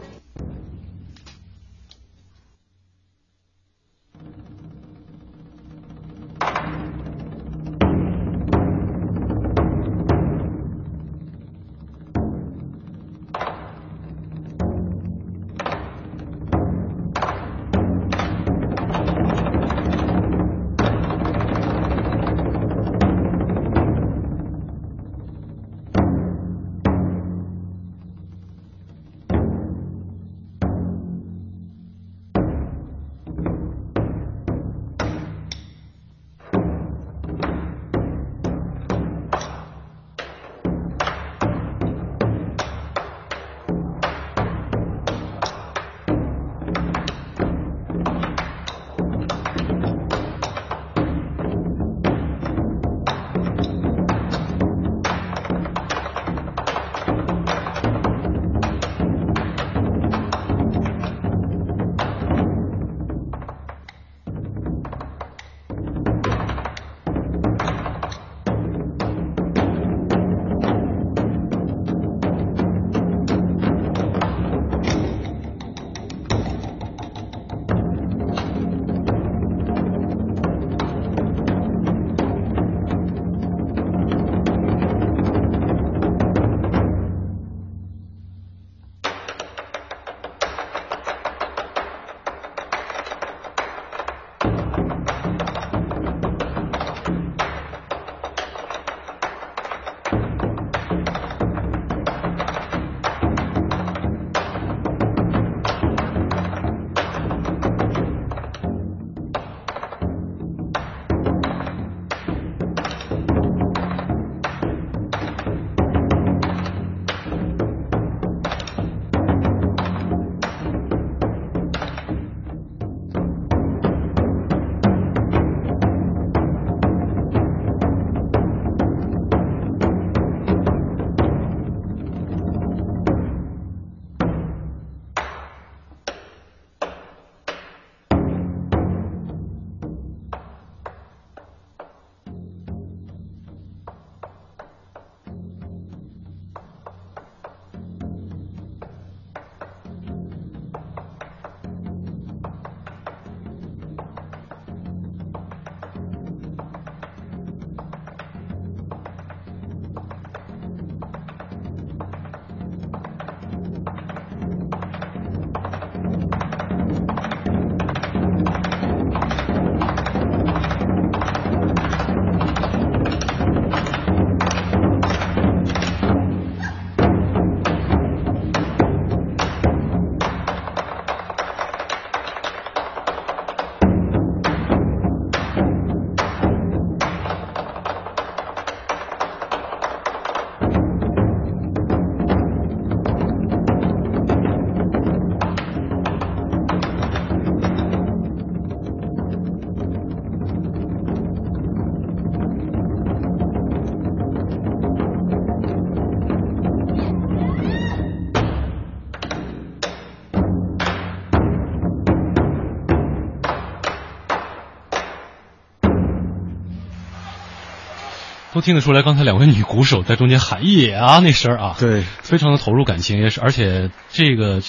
都听得出来，刚才两位女鼓手在中间喊野啊那声儿啊，对，非常的投入感情，也是，而且这个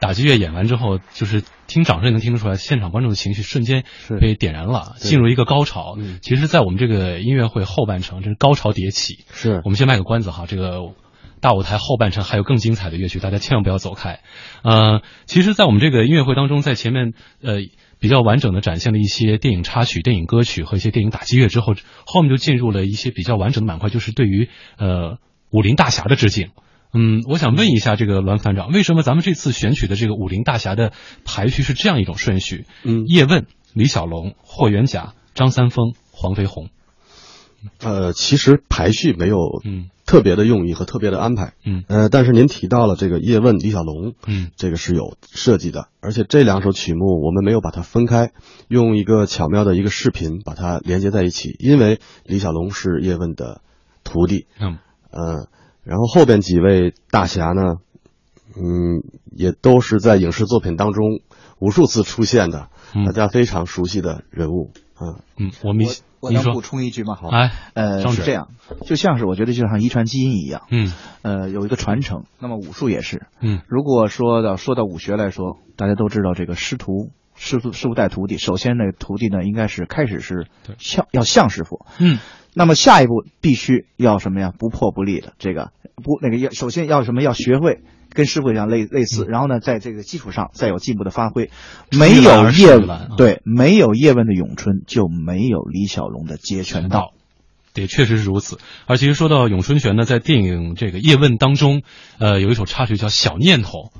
打击乐演完之后，就是听掌声也能听得出来，现场观众的情绪瞬间被点燃了，进入一个高潮。嗯。其实，在我们这个音乐会后半程，这是高潮迭起。是。我们先卖个关子哈，这个大舞台后半程还有更精彩的乐曲，大家千万不要走开。呃，其实，在我们这个音乐会当中，在前面呃比较完整的展现了一些电影插曲、电影歌曲和一些电影打击乐之后，后面就进入了一些比较完整的板块，就是对于呃武林大侠的致敬。嗯，我想问一下这个栾团长，为什么咱们这次选取的这个武林大侠的排序是这样一种顺序？嗯叶问、李小龙、霍元甲、张三丰、黄飞鸿。呃，其实排序没有嗯特别的用意和特别的安排。嗯。呃，但是您提到了这个叶问、李小龙，嗯。这个是有设计的，而且这两首曲目我们没有把它分开，用一个巧妙的一个视频把它连接在一起，因为李小龙是叶问的徒弟，嗯。呃，然后后边几位大侠呢，嗯，也都是在影视作品当中无数次出现的，嗯。大家非常熟悉的人物。啊。嗯。嗯，我们我能补充一句吗？好，哎呃，是这样，就像是我觉得就像遗传基因一样，嗯。呃，有一个传承。那么武术也是，嗯。如果说到说到武学来说，大家都知道这个师徒师傅师傅带徒弟，首先呢，徒弟呢应该是开始是对。像要像师傅，嗯。那么下一步必须要什么呀？不破不立的这个不那个要首先要什么？要学会跟师傅一样类类似，然后呢，在这个基础上再有进一步的发挥。没有叶而是一栏啊对，没有叶问的咏春，就没有李小龙的截拳道。也确实是如此。而其实说到咏春拳呢，在电影这个《叶问》当中，呃，有一首插曲叫《小念头》，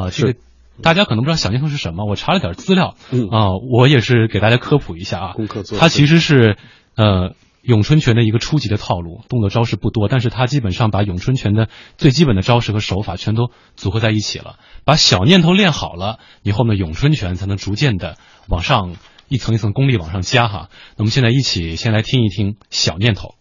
啊、这个大家可能不知道小念头是什么，我查了点资料，嗯啊、我也是给大家科普一下啊。功课做得它其实是呃咏春拳的一个初级的套路，动作招式不多，但是它基本上把咏春拳的最基本的招式和手法全都组合在一起了。把小念头练好了，你后呢，咏春拳才能逐渐的往上一层一层功力往上加哈。那么现在一起先来听一听小念头。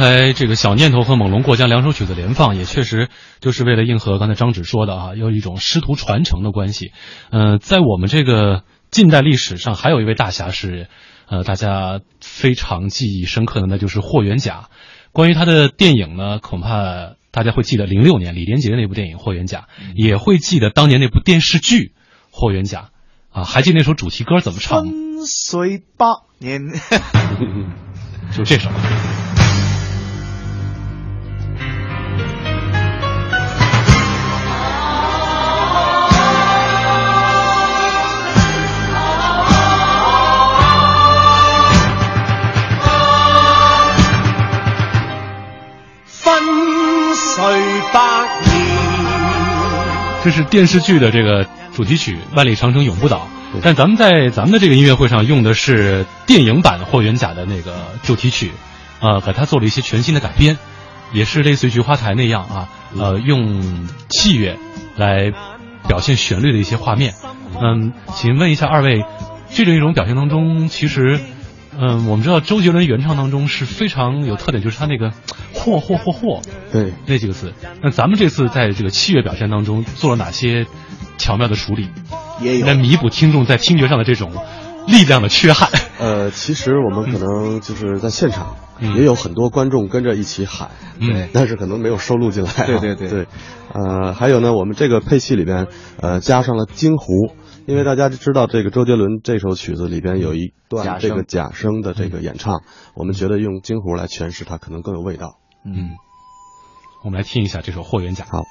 才这个小念头和猛龙过江两首曲子连放，也确实就是为了应和刚才张芷说的啊，有一种师徒传承的关系。呃，在我们这个近代历史上，还有一位大侠是，呃，大家非常记忆深刻的，那就是霍元甲。关于他的电影呢，恐怕大家会记得零六年李连杰的那部电影《霍元甲》，也会记得当年那部电视剧《霍元甲》啊，还记得那首主题歌怎么唱吗？分水百年，就 这首。这是电视剧的这个主题曲《万里长城永不倒》，但咱们在咱们的这个音乐会上用的是电影版《霍元甲》的那个主题曲，呃，给它做了一些全新的改编，也是类似于菊花台那样啊，呃，用器乐来表现旋律的一些画面。嗯，请问一下二位，这种一种表现当中，其实，嗯，我们知道周杰伦原唱当中是非常有特点，就是他那个嚯嚯嚯嚯，对。那几个字。那咱们这次在这个器乐表现当中做了哪些巧妙的处理，也有。来弥补听众在听觉上的这种力量的缺憾？呃，其实我们可能就是在现场嗯。也有很多观众跟着一起喊，嗯。但是可能没有收录进来啊、对对对。对，呃，还有呢，我们这个配器里边呃加上了京胡，因为大家知道这个周杰伦这首曲子里边有一段这个假声的这个演唱，我们觉得用京胡来诠释它可能更有味道。嗯，我们来听一下这首《霍元甲》。好。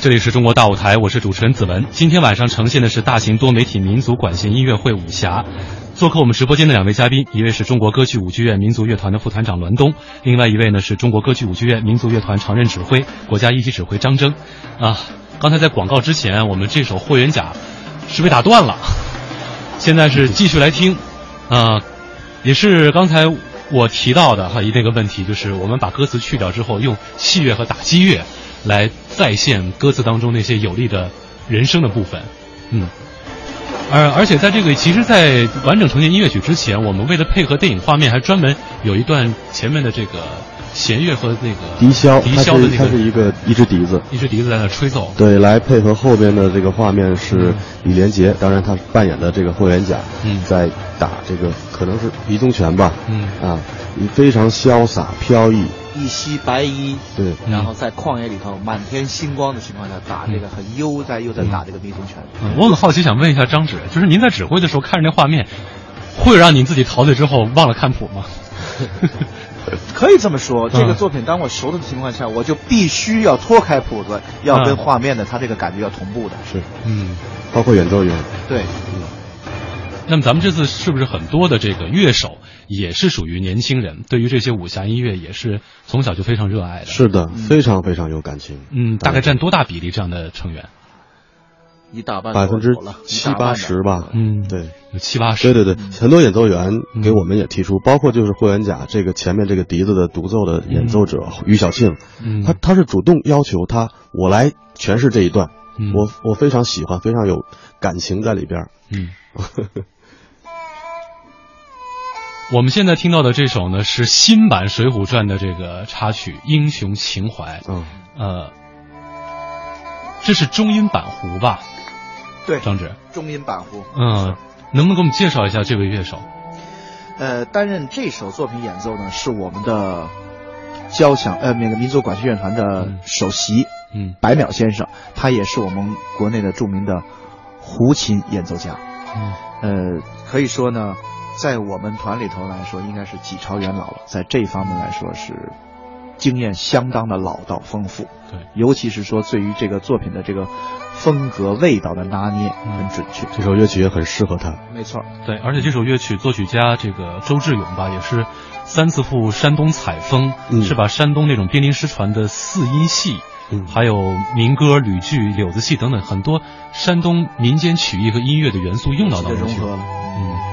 这里是中国大舞台，我是主持人子文。今天晚上呈现的是大型多媒体民族管弦音乐会《武侠》。做客我们直播间的两位嘉宾，一位是中国歌剧舞剧院民族乐团的副团长栾东，另外一位呢是中国歌剧舞剧院民族乐团常任指挥、国家一级指挥张征。啊，刚才在广告之前，我们这首《霍元甲》是被打断了，现在是继续来听。啊，也是刚才我提到的哈一那个问题，就是我们把歌词去掉之后，用器乐和打击乐来再现歌词当中那些有力的人声的部分。嗯。而而且在这个其实，在完整呈现音乐曲之前，我们为了配合电影画面，还专门有一段前面的这个弦乐和那个笛箫，笛箫的那个它是一个一支笛子，一支笛子在那吹奏。对，来配合后边的这个画面是李连杰，当然他扮演的这个霍元甲，嗯在打这个可能是鼻中拳吧，嗯啊，非常潇洒飘逸，一袭白衣，对，然后在旷野里头满天星光的情况下打这个很悠哉悠哉打这个密宗拳。嗯。我很好奇，想问一下张指，就是您在指挥的时候看着那画面，会让您自己陶醉之后忘了看谱吗？可以这么说，这个嗯作品当我熟的情况下，我就必须要脱开谱子，要跟嗯。画面的它这个感觉要同步的。是，嗯，包括演奏员，对，那么咱们这次是不是很多的这个乐手也是属于年轻人？对于这些武侠音乐也是从小就非常热爱的。是的，非常非常有感情，嗯，大概占多大比例这样的成员？一大半百分之七八十吧，嗯，对，有七八十。对对对，很多演奏员给我们也提出，包括就是霍元甲这个前面这个笛子的独奏的演奏者于小庆，嗯他他是主动要求他我来诠释这一段，嗯我我非常喜欢，非常有感情在里边儿。嗯。我们现在听到的这首呢是新版《水浒传》的这个插曲《英雄情怀》。嗯，呃，这是中音板胡吧？对，张指。中音板胡。嗯，能不能给我们介绍一下这位乐手？呃，担任这首作品演奏呢是我们的交响呃那个民族管弦乐团的首席，嗯，白淼先生，他也是我们国内的著名的胡琴演奏家。嗯，呃，可以说呢，在我们团里头来说，应该是几朝元老了，在这方面来说是经验相当的老道丰富。对，尤其是说对于这个作品的这个风格味道的拿捏很准确。这首乐曲也很适合他。没错，对，而且这首乐曲作曲家这个周志勇吧，也是三次赴山东采风，嗯是把山东那种濒临失传的四音戏，嗯还有民歌、吕剧、柳子戏等等很多山东民间曲艺和音乐的元素用到当中去了。嗯。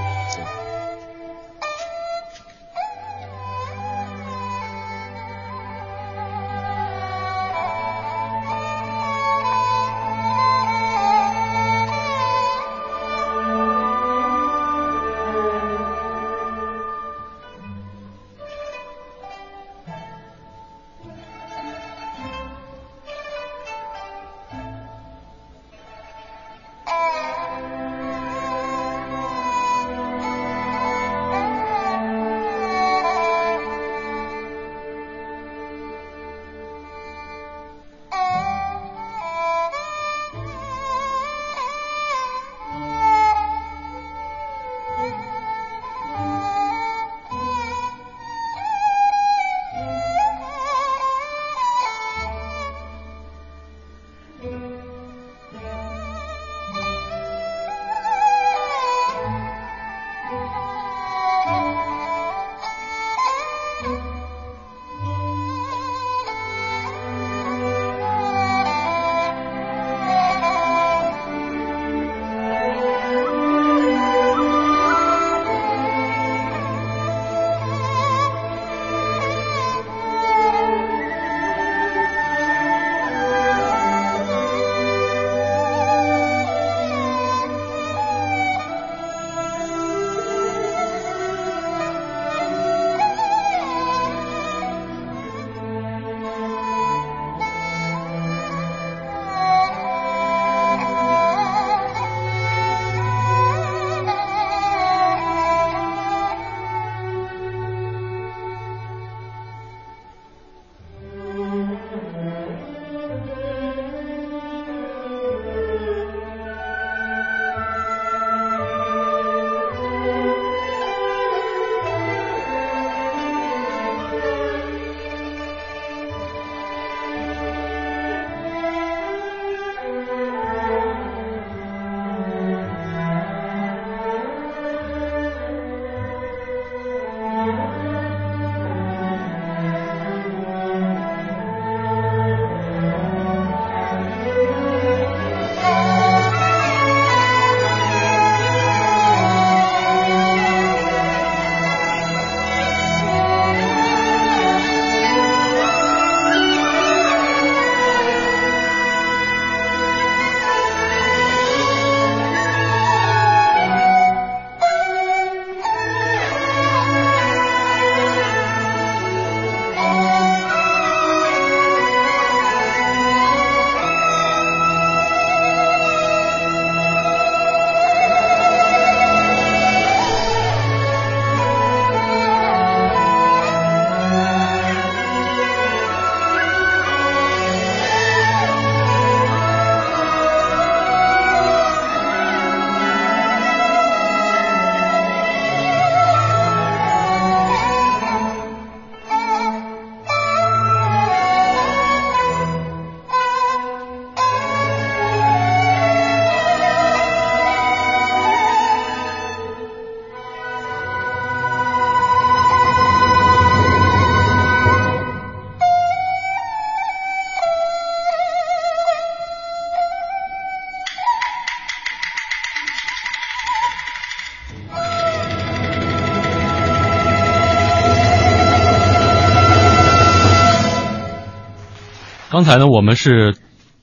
刚才呢，我们是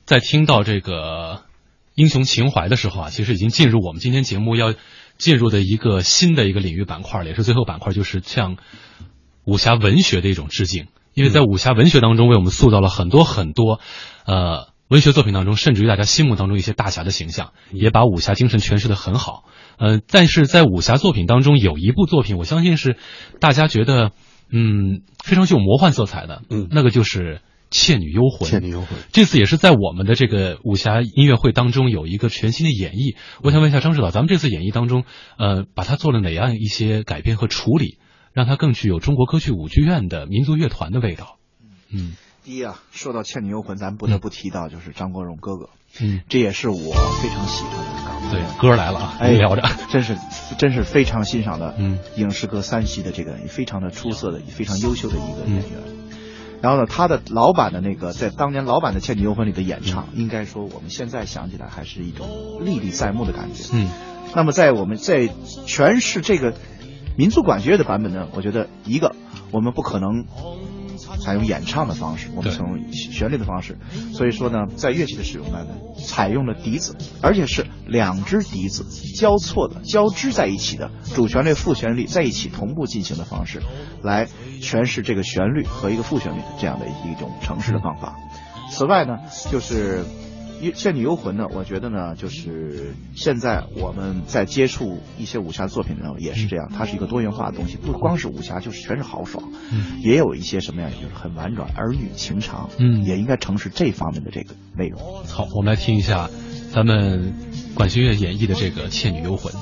在听到这个英雄情怀的时候啊，其实已经进入我们今天节目要进入的一个新的一个领域板块了，也是最后板块，就是向武侠文学的一种致敬。因为在武侠文学当中，为我们塑造了很多很多，呃，文学作品当中，甚至于大家心目当中一些大侠的形象，也把武侠精神诠释的很好。呃，但是在武侠作品当中，有一部作品，我相信是大家觉得，嗯，非常具有魔幻色彩的，嗯，那个就是《倩女幽魂》。倩女幽魂这次也是在我们的这个武侠音乐会当中有一个全新的演绎。我想问一下张指导，咱们这次演绎当中，呃，把它做了哪样一些改变和处理，让它更具有中国歌剧舞剧院的民族乐团的味道？嗯第一啊，说到《倩女幽魂》，咱们不得不提到就是张国荣哥哥，嗯，这也是我非常喜欢的港对，歌来了啊，哎，聊着，真是真是非常欣赏的，嗯，影视歌三栖的这个非常的出色的、非常优秀的一个演员。然后呢，他的老版的那个在当年老版的《倩女幽魂》里的演唱，应该说我们现在想起来还是一种历历在目的感觉。嗯，那么在我们在诠释这个民族管弦乐的版本呢，我觉得一个我们不可能采用演唱的方式，我们采用旋律的方式。所以说呢，在乐器的使用上呢采用了笛子，而且是两只笛子交错的交织在一起的，主旋律、副旋律在一起同步进行的方式，来诠释这个旋律和一个副旋律这样的一种程式的方法。此外呢，就是。《倩女幽魂》呢，我觉得呢，就是现在我们在接触一些武侠作品呢，也是这样，它是一个多元化的东西，不光是武侠，就是全是豪爽，嗯，也有一些什么呀，就是很婉转，儿女情长，嗯，也应该城市这方面的这个内容。好，我们来听一下咱们管弦乐演绎的这个《倩女幽魂》。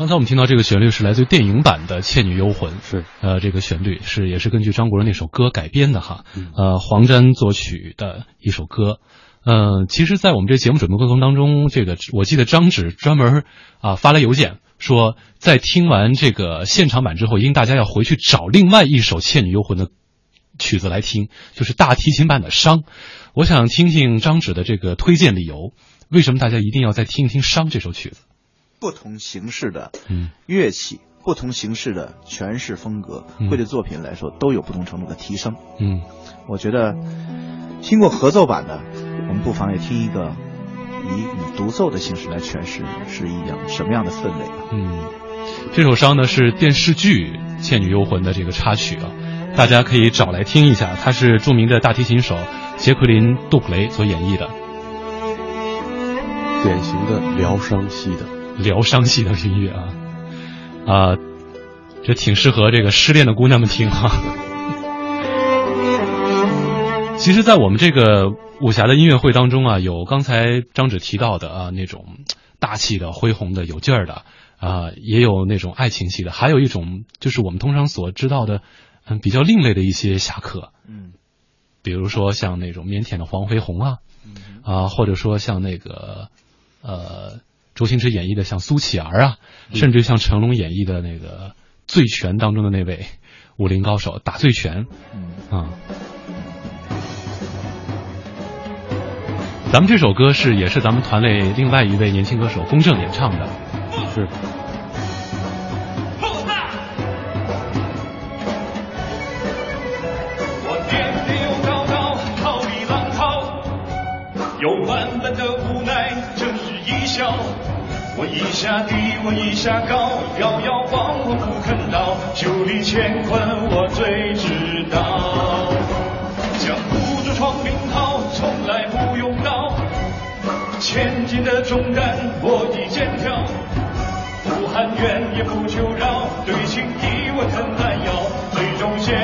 刚才我们听到这个旋律是来自于电影版的《倩女幽魂》，是呃，这个旋律是也是根据张国荣那首歌改编的哈，嗯呃，黄沾作曲的一首歌。呃，其实，在我们这节目准备过程当中，这个我记得张芷专门啊、发来邮件说，在听完这个现场版之后，一定大家要回去找另外一首《倩女幽魂》的曲子来听，就是大提琴版的《伤》。我想听听张芷的这个推荐理由，为什么大家一定要再听一听《伤》这首曲子？不同形式的嗯乐器，不同形式的诠释风格，嗯会对作品来说都有不同程度的提升。嗯我觉得听过合奏版的，我们不妨也听一个以以独奏的形式来诠释是一样什么样的氛围吧。嗯，这首伤呢是电视剧《倩女幽魂》的这个插曲啊，大家可以找来听一下，它是著名的大提琴手杰奎琳·杜普雷所演绎的典型的疗伤系的。疗伤系的音乐啊，啊，这挺适合这个失恋的姑娘们听哈、其实，在我们这个武侠的音乐会当中啊，有刚才张芷提到的啊那种大气的、恢宏的、有劲儿的啊，也有那种爱情戏的，还有一种就是我们通常所知道的，嗯，比较另类的一些侠客，嗯，比如说像那种腼腆的黄飞鸿啊，啊，或者说像那个呃周星驰演绎的像苏乞儿啊，甚至像成龙演绎的那个《醉拳》当中的那位武林高手打醉拳，啊。咱们这首歌是也是咱们团内另外一位年轻歌手龚正演唱的，是我一下低，我一下高，摇摇晃晃不肯倒，酒里乾坤我最知道。江湖中闯名号，从来不用刀，千斤的重担我一肩挑。不喊冤也不求饶，对情敌我肯拦腰，最终先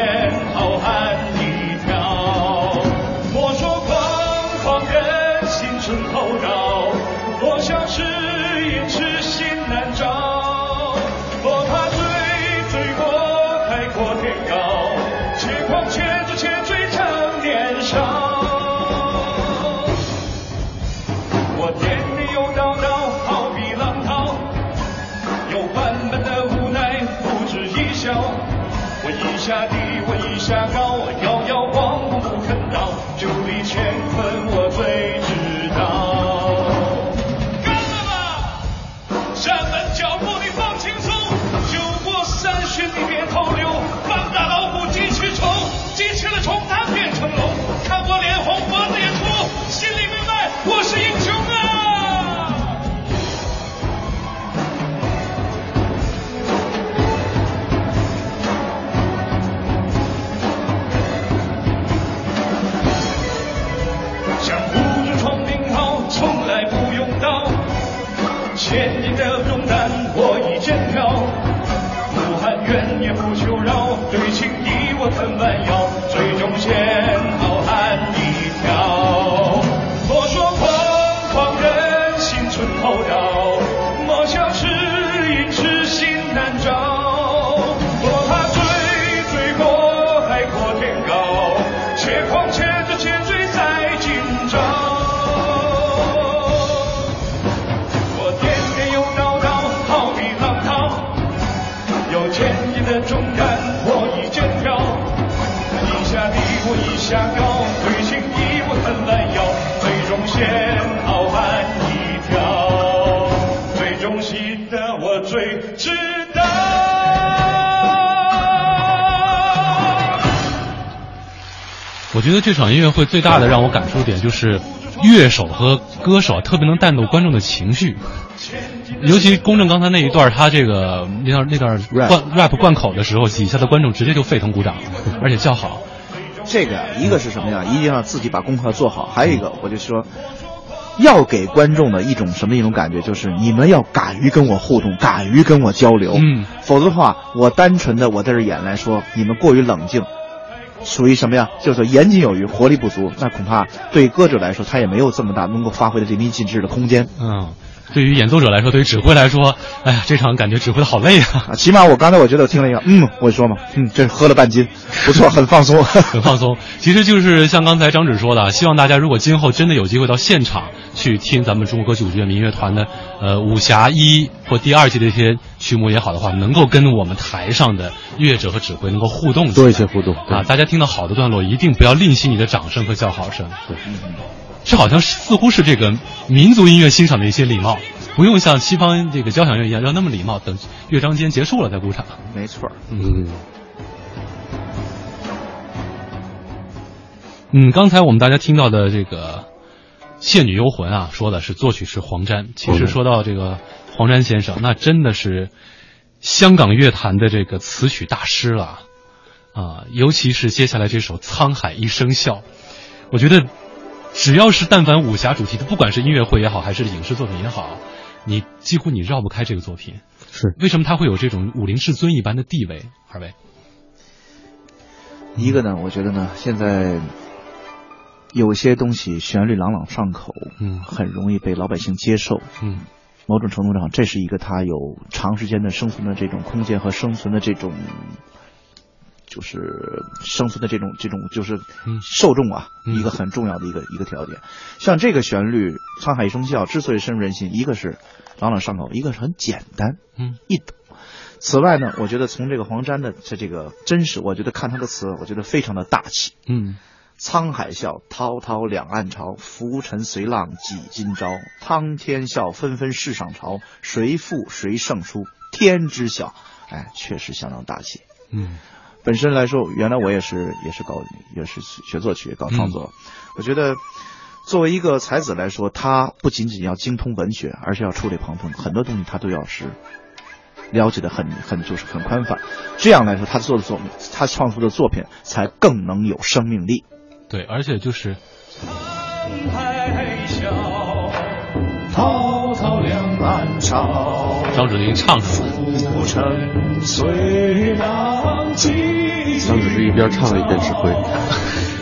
我一剑挑，不喊冤也不求饶，对情义我肯弯腰，最终先觉得这场音乐会最大的让我感触点就是，乐手和歌手特别能带动观众的情绪。尤其公正刚才那一段，他这个那段那段 Rap rap 贯口的时候，底下的观众直接就沸腾鼓掌，而且叫好。这个一个是什么呀？一定要自己把功课做好，还有一个我就说，要给观众的一种什么一种感觉，就是你们要敢于跟我互动，敢于跟我交流，嗯，否则的话，我单纯的我在这演来说，你们过于冷静，属于什么呀？就是严谨有余，活力不足，那恐怕对歌者来说，他也没有这么大能够发挥的淋漓尽致的空间。嗯，对于演奏者来说，对于指挥来说，哎呀，这场感觉指挥的好累啊！啊，起码我刚才我觉得我听了一个，嗯，我说嘛，嗯，这喝了半斤，不错，很放松，很放松。其实就是像刚才张指说的，希望大家如果今后真的有机会到现场去听咱们中国歌曲古乐民乐团的呃武侠一或第二季的一些曲目也好的话，能够跟我们台上的乐者和指挥能够互动多一些互动啊！大家听到好的段落，一定不要吝惜你的掌声和叫好声。对，这好像是似乎是这个民族音乐欣赏的一些礼貌，不用像西方这个交响乐一样要那么礼貌，等乐章间结束了再鼓掌。没错，嗯。嗯，刚才我们大家听到的这个《倩女幽魂》啊，说的是作曲是黄沾。其实说到这个黄沾先生，那真的是香港乐坛的这个词曲大师了啊！尤其是接下来这首《沧海一声笑》，我觉得只要是但凡武侠主题的，不管是音乐会也好，还是影视作品也好，你几乎你绕不开这个作品。是为什么它会有这种武林至尊一般的地位？二位，一个呢，我觉得呢，现在有些东西旋律朗朗上口，嗯，很容易被老百姓接受，嗯，某种程度上，这是一个它有长时间的生存的这种空间和生存的这种，就是生存的这种这种就是受众啊，一个很重要的一个一个条件。像这个旋律《沧海一声笑》之所以深入人心，一个是朗朗上口，一个是很简单，嗯，易懂。此外呢，我觉得从这个黄沾的这这个真实，我觉得看他的词，我觉得非常的大气。嗯，沧海笑，滔滔两岸潮，浮沉随浪几今朝。苍天笑，纷纷世上潮，谁负谁胜出，天知晓。哎，确实相当大气。嗯，本身来说，原来我也是也是搞也是学作曲搞创作，我觉得。作为一个才子来说，他不仅仅要精通文学，而且要触类旁通，很多东西他都要是了解的很很就是很宽泛。这样来说，他做的作品，他创作的作品才更能有生命力。对，而且就是沧海笑滔滔两岸潮，张指令唱出来。浮沉随浪几张指是一边唱一边指挥。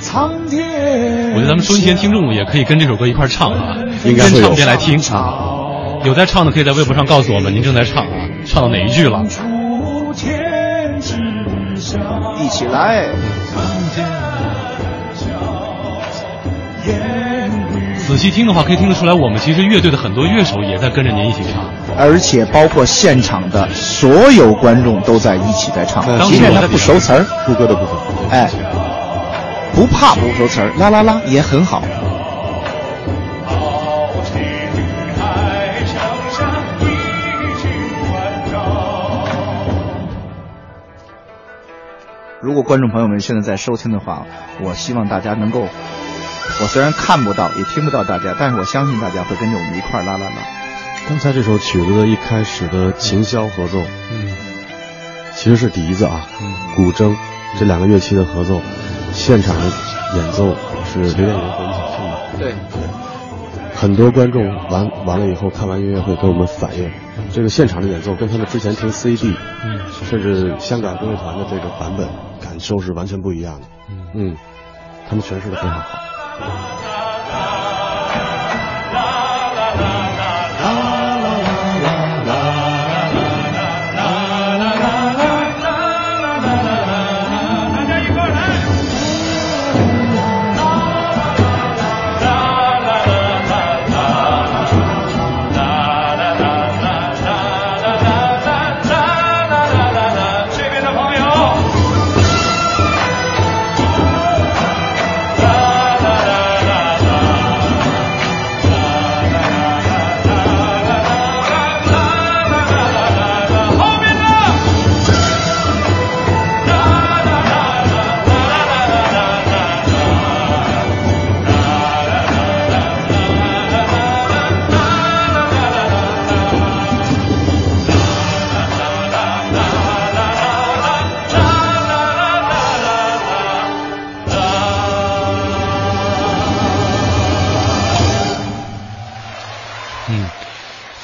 苍天，我觉得咱们收音前听众也可以跟这首歌一块唱啊，应该会有边唱边来听啊。有在唱的可以在微博上告诉我们您正在唱啊，唱到哪一句了？一起来。仔细听的话，可以听得出来，我们其实乐队的很多乐手也在跟着您一起唱。而且包括现场的所有观众都在一起在唱，即便他不熟词儿，副歌的部分，哎，不怕不熟词儿，啦啦啦也很好。如果观众朋友们现在在收听的话，我希望大家能够，我虽然看不到也听不到大家，但是我相信大家会跟着我们一块儿啦啦啦。刚才这首曲子的一开始的琴箫合奏，嗯，其实是笛子啊，嗯古筝这两个乐器的合奏，现场的演奏是刘建云和李小庆的。对，很多观众完完了以后看完音乐会跟我们反映，这个现场的演奏跟他们之前听 CD，嗯，甚至香港歌乐团的这个版本感受是完全不一样的。嗯，他们诠释的非常好。这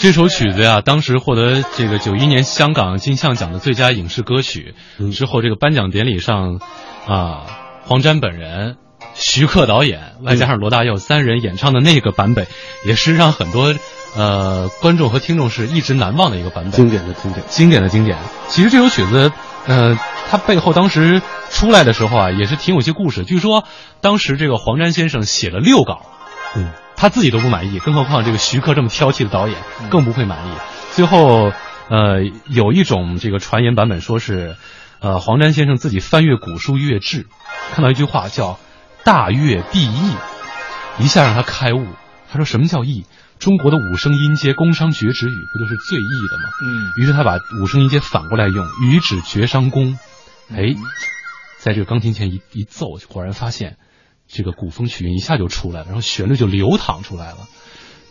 这首曲子呀，当时获得这个九一年香港金像奖的最佳影视歌曲。之后，这个颁奖典礼上，啊，黄沾本人徐克导演，外加上罗大佑三人演唱的那个版本，也是让很多呃观众和听众是一直难忘的一个版本。经典的经典，经典的经典。其实这首曲子，呃，它背后当时出来的时候啊，也是挺有些故事。据说当时这个黄沾先生写了六稿，嗯，他自己都不满意，更何况这个徐克这么挑剔的导演更不会满意。最后，呃，有一种这个传言版本说是，呃，黄沾先生自己翻阅古书乐志，看到一句话叫“大乐必易”，一下让他开悟。他说：“什么叫易？中国的五声音阶、宫商角徵羽不就是最易的吗？”嗯于是他把五声音阶反过来用，羽指绝商宫。哎，在这个钢琴前一一奏，果然发现这个古风曲韵一下就出来了，然后旋律就流淌出来了。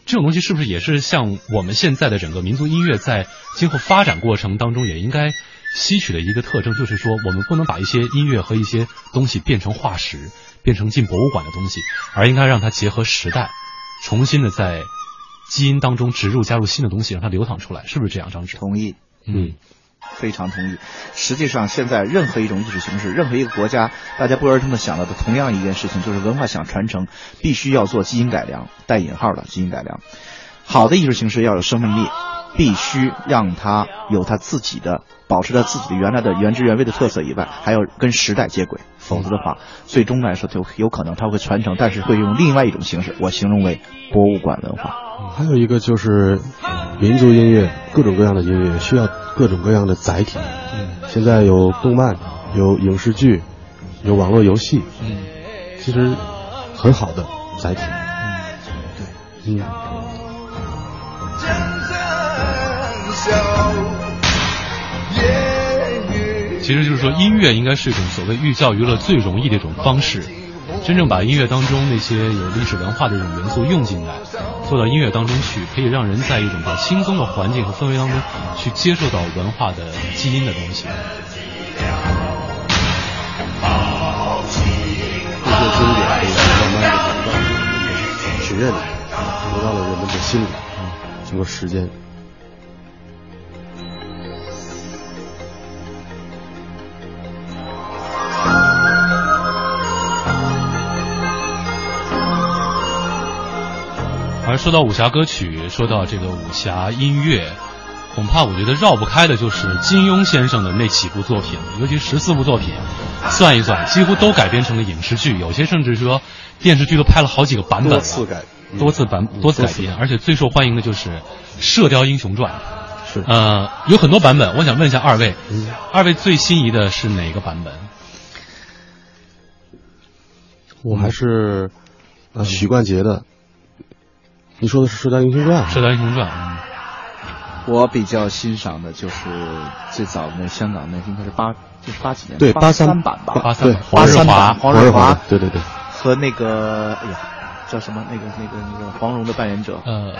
这种东西是不是也是像我们现在的整个民族音乐在今后发展过程当中也应该吸取的一个特征，就是说我们不能把一些音乐和一些东西变成化石，变成进博物馆的东西，而应该让它结合时代，重新的在基因当中植入加入新的东西，让它流淌出来，是不是这样？张志同意，嗯，非常同意。实际上，现在任何一种艺术形式，任何一个国家，大家不约而同的想到的同样一件事情，就是文化想传承，必须要做基因改良，带引号的基因改良。好的艺术形式要有生命力，必须让它有它自己的，保持它自己的原来的原汁原味的特色以外，还要跟时代接轨，否则的话，最终来说就有可能它会传承，但是会用另外一种形式，我形容为博物馆文化。还有一个就是民族音乐，各种各样的音乐需要各种各样的载体。嗯，现在有动漫，有影视剧，有网络游戏，嗯，其实很好的载体。嗯，对，嗯。其实就是说，音乐应该是一种所谓寓教于乐最容易的一种方式。真正把音乐当中那些有历史文化的这种元素用进来，做到音乐当中去，可以让人在一种比较轻松的环境和氛围当中去接受到文化的基因的东西。这些经典可以慢慢的转到学院里，回到了人们的心里啊。经过时间。而说到武侠歌曲，说到这个武侠音乐，恐怕我觉得绕不开的就是金庸先生的那几部作品，尤其十四部作品，算一算，几乎都改编成了影视剧，有些甚至说电视剧都拍了好几个版本了，多次改，多次版多次改编，而且最受欢迎的就是《射雕英雄传》。是，呃，有很多版本，我想问一下二位，嗯、二位最心仪的是哪个版本？我还是呃许冠杰的。你说的是《射雕英雄传》？《射雕英雄传》嗯，我比较欣赏的就是最早的那香港那应该是八就是八几年对八三版吧，八三八三版黄日华，对对对，和那个哎呀叫什么？那个那个那个黄蓉的扮演者。呃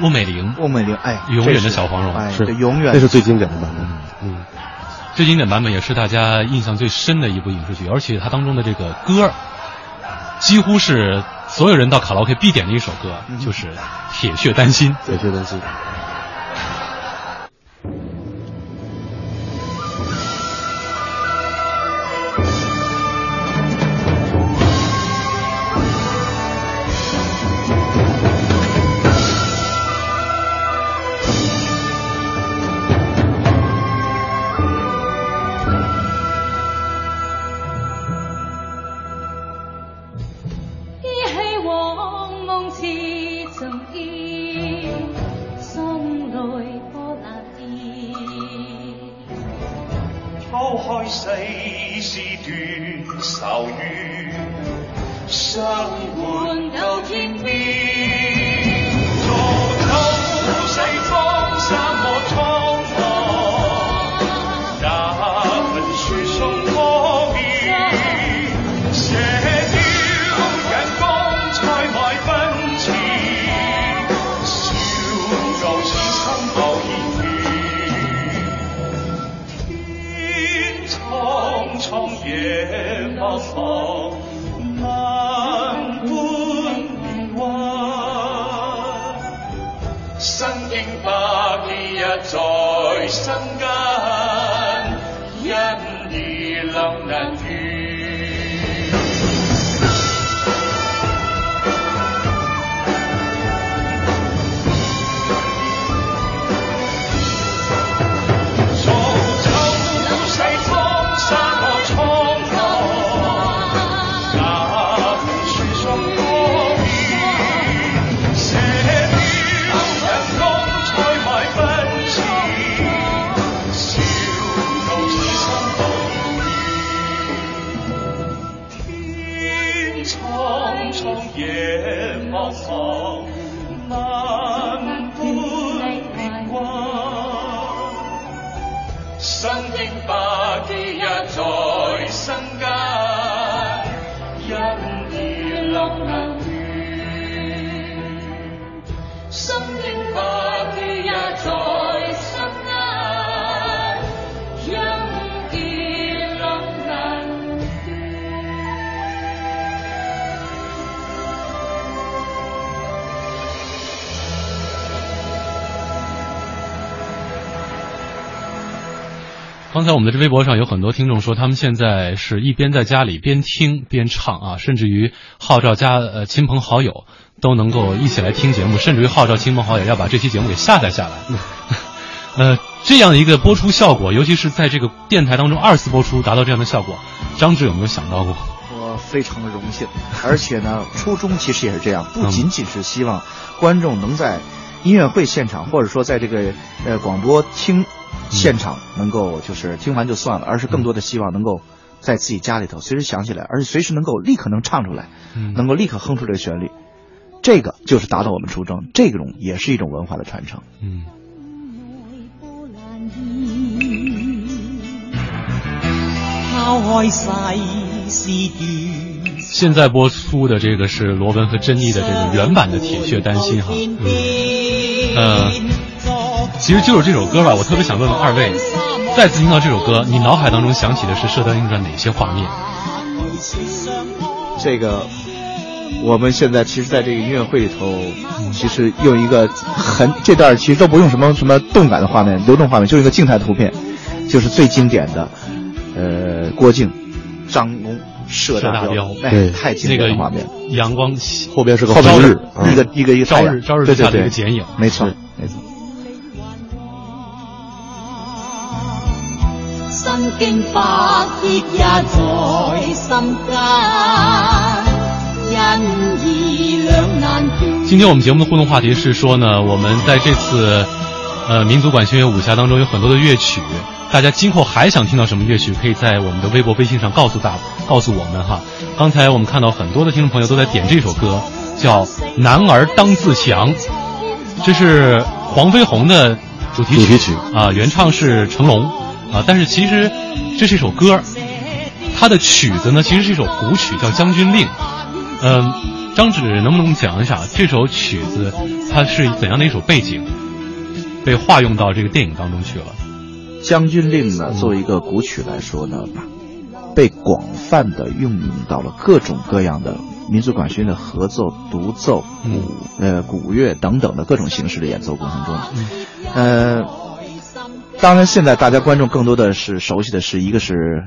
翁美玲，翁美玲哎，永远的小黄蓉。哎，是。永远。那是最经典的版本，嗯，最经典版本也是大家印象最深的一部影视剧，而且它当中的这个歌，几乎是。所有人到卡拉 OK 必点的一首歌，嗯、就是《铁血丹心》。铁血丹心。开世事断愁怨。相伴到天边刚才我们的这微博上有很多听众说，他们现在是一边在家里边听边唱啊，甚至于号召家呃亲朋好友都能够一起来听节目，甚至于号召亲朋好友要把这期节目给下载下来。呃，这样一个播出效果，尤其是在这个电台当中二次播出达到这样的效果，张志有没有想到过？我非常荣幸，而且呢，初衷其实也是这样，不仅仅是希望观众能在音乐会现场，或者说在这个呃广播厅现场能够就是听完就算了，而是更多的希望能够在自己家里头随时想起来，而且随时能够立刻能唱出来，嗯能够立刻哼出这个旋律，这个就是达到我们初衷，这种也是一种文化的传承。嗯。现在播出的这个是罗文和珍妮的这个原版的《铁血丹心》哈，嗯，呃，其实就是这首歌吧，我特别想问问二位，再次听到这首歌，你脑海当中想起的是《射雕英雄传》哪些画面？这个，我们现在其实在这个音乐会里头，其实用一个很这段其实都不用什么什么动感的画面、流动画面，就是一个静态图片，就是最经典的，呃，郭靖、张弓射大雕，哎对，太经那个典的画面。阳光后边是个后边是红日啊一个一个一个朝日朝日下的对对对一个剪影，没错身經百劫也在心間，因義兩難斷。今天我们节目的互动话题是说呢，我们在这次呃民族管弦乐武侠当中有很多的乐曲，大家今后还想听到什么乐曲，可以在我们的微博、微信上告诉大告诉我们哈。刚才我们看到很多的听众朋友都在点这首歌，叫《男儿当自强》，这是黄飞鸿的主题曲主题曲啊，原唱是成龙啊，但是其实这是一首歌，它的曲子呢其实是一首古曲，叫《将军令》。嗯，张芷能不能讲一下这首曲子它是怎样的一首背景，被化用到这个电影当中去了？《将军令》呢，作为一个古曲来说呢，被广泛的运用到了各种各样的民族管弦的合奏、独奏、古呃古乐等等的各种形式的演奏过程中。呃，当然现在大家观众更多的是熟悉的是一个是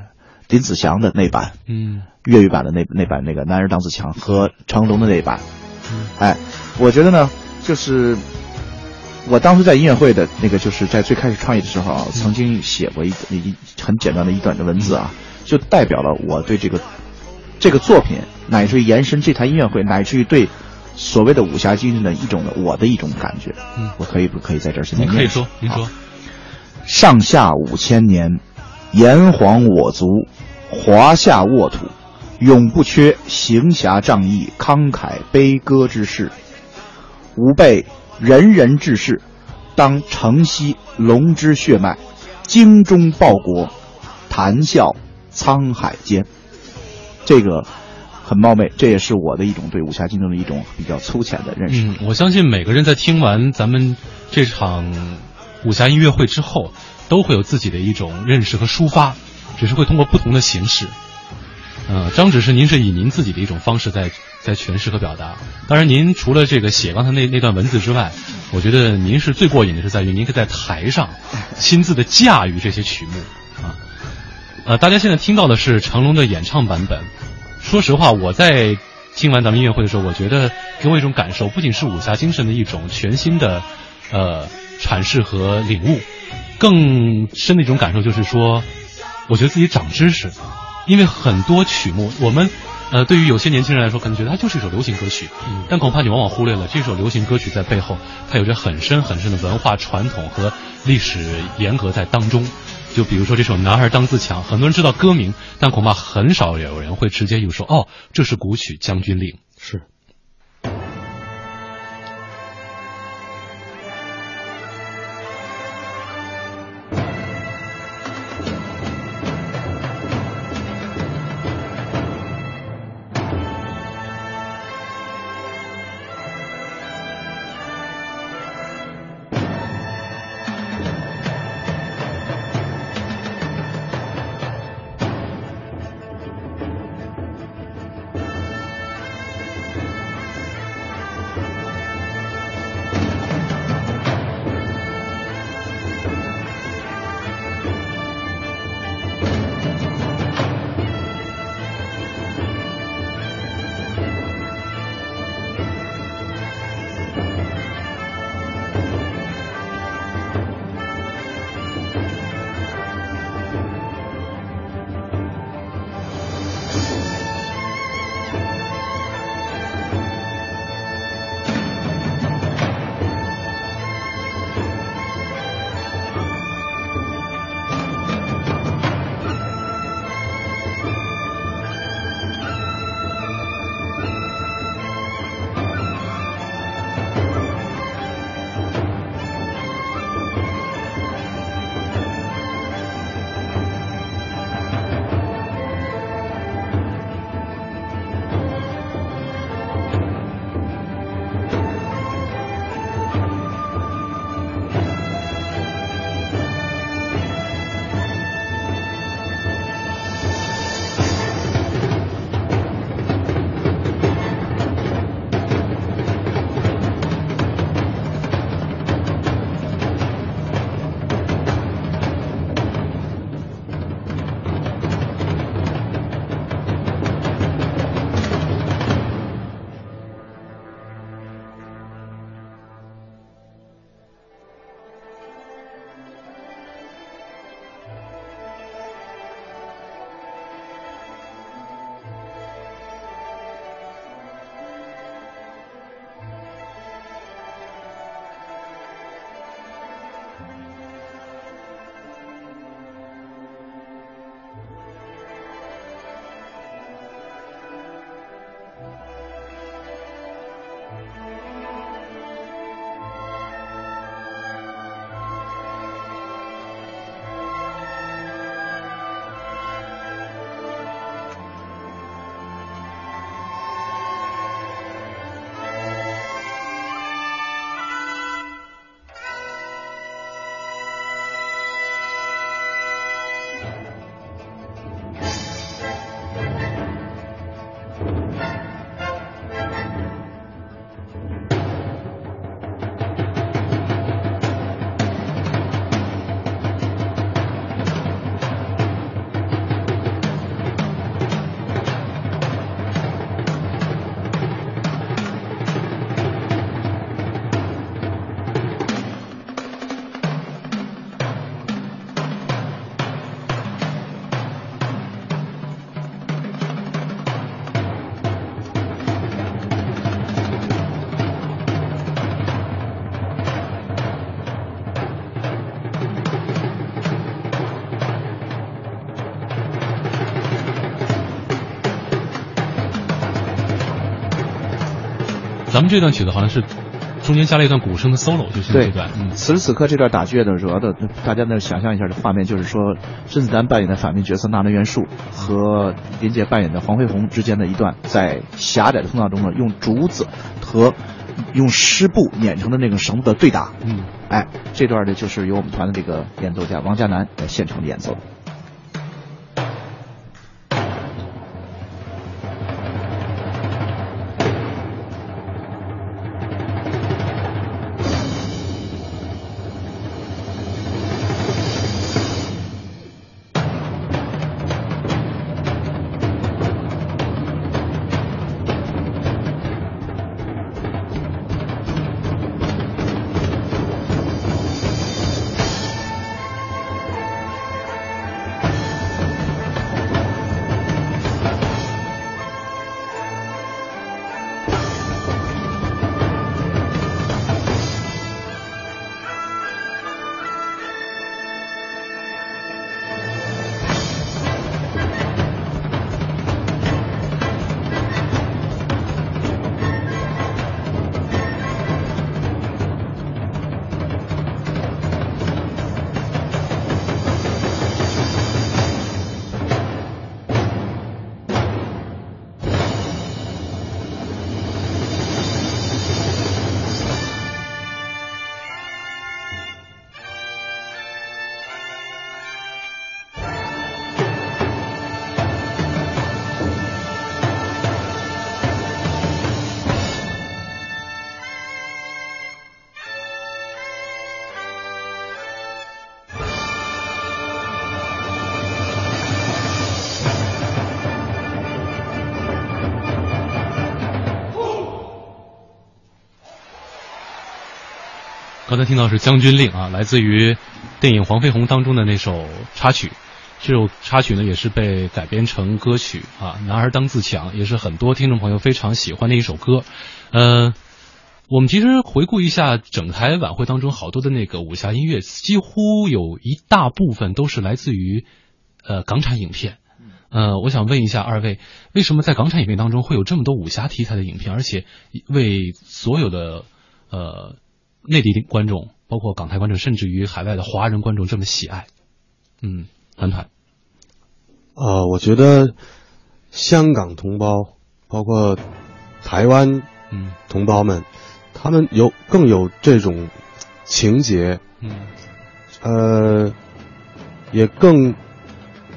林子祥的那版，嗯，粤语版的那那版那个《男儿当自强》和成龙的那版。哎，我觉得呢，就是我当时在音乐会的那个，就是在最开始创业的时候啊，曾经写过一一很简单的一段的文字啊，就代表了我对这个这个作品，乃至于延伸这台音乐会，乃至于对所谓的武侠精神的一种的我的一种感觉。嗯，我可以不可以在这儿现在念您可以说，您说。上下五千年，炎黄我族，华夏沃土，永不缺行侠仗义、慷慨悲歌之士。吾辈仁人志士，当承袭龙之血脉，精忠报国，谈笑沧海间。这个很冒昧，这也是我的一种对武侠精神的一种比较粗浅的认识。嗯，我相信每个人在听完咱们这场武侠音乐会之后，都会有自己的一种认识和抒发，只是会通过不同的形式。呃，张指是您是以您自己的一种方式在在诠释和表达。当然，您除了这个写刚才那那段文字之外，我觉得您是最过瘾的是在于您可以在台上亲自的驾驭这些曲目啊。呃，大家现在听到的是成龙的演唱版本。说实话，我在听完咱们音乐会的时候，我觉得给我一种感受，不仅是武侠精神的一种全新的呃阐释和领悟，更深的一种感受就是说，我觉得自己长知识，因为很多曲目我们。呃，对于有些年轻人来说，可能觉得它就是一首流行歌曲，但恐怕你往往忽略了这首流行歌曲在背后，它有着很深很深的文化传统和历史沿革在当中。就比如说这首《男孩当自强》，很多人知道歌名，但恐怕很少有人会直接就说：“哦，这是古曲《将军令》。”是。咱们这段曲子好像是中间加了一段鼓声的 solo，就是这对段。嗯，此时此刻这段打击乐的主要的，大家呢想象一下的画面，就是说甄子丹扮演的反面角色纳兰元树和林杰扮演的黄飞鸿之间的一段在狭窄的通道中呢，用竹子和用湿布碾成的那种绳子的对打。嗯，哎，这段呢就是由我们团的这个演奏家王佳楠在现场演奏。听到是《将军令》啊，来自于电影《黄飞鸿》当中的那首插曲。这首插曲呢，也是被改编成歌曲啊，《男儿当自强》，也是很多听众朋友非常喜欢的一首歌。呃，我们其实回顾一下整台晚会当中好多的那个武侠音乐，几乎有一大部分都是来自于呃港产影片。呃，我想问一下二位，为什么在港产影片当中会有这么多武侠题材的影片，而且为所有的呃内地的观众，包括港台观众，甚至于海外的华人观众这么喜爱？嗯，团团。呃，我觉得香港同胞，包括台湾嗯同胞们，他们有更有这种情节，嗯呃，也更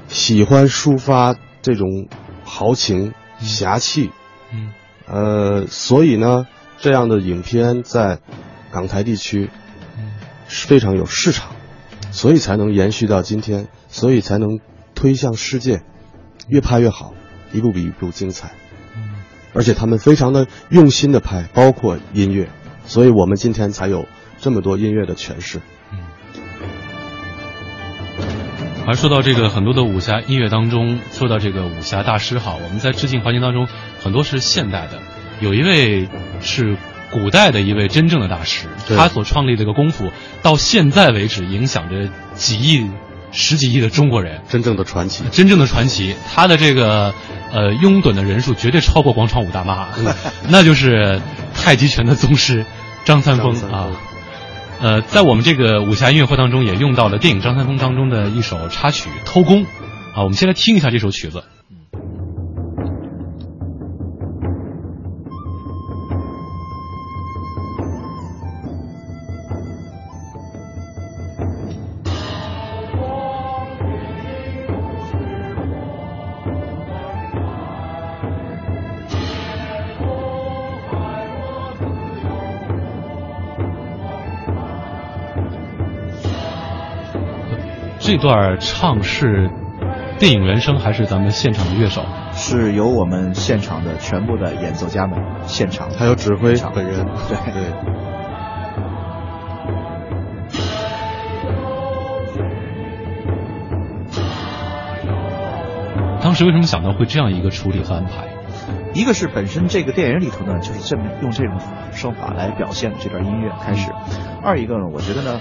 喜欢抒发这种豪情、侠气，嗯呃，所以呢，这样的影片在港台地区是非常有市场，所以才能延续到今天，所以才能推向世界，越拍越好，一部比一部精彩。而且他们非常的用心的拍，包括音乐，所以我们今天才有这么多音乐的诠释。而说到这个很多的武侠音乐当中，说到这个武侠大师哈，我们在致敬环节当中很多是现代的，有一位是古代的一位真正的大师，他所创立这个功夫到现在为止影响着几亿、十几亿的中国人，真正的传奇，真正的传奇。他的这个呃拥趸的人数绝对超过广场舞大妈，那就是太极拳的宗师张三丰。张三丰。啊。呃，在我们这个武侠音乐会当中，也用到了电影《张三丰》当中的一首插曲《偷工》啊，我们先来听一下这首曲子。这段唱是电影原声还是咱们现场的乐手？是由我们现场的全部的演奏家们现场，还有指挥唱本人，对对。当时为什么想到会这样一个处理和安排？一个是本身这个电影里头呢，就是这么用这种手法来表现这段音乐开始；二一个呢，我觉得呢，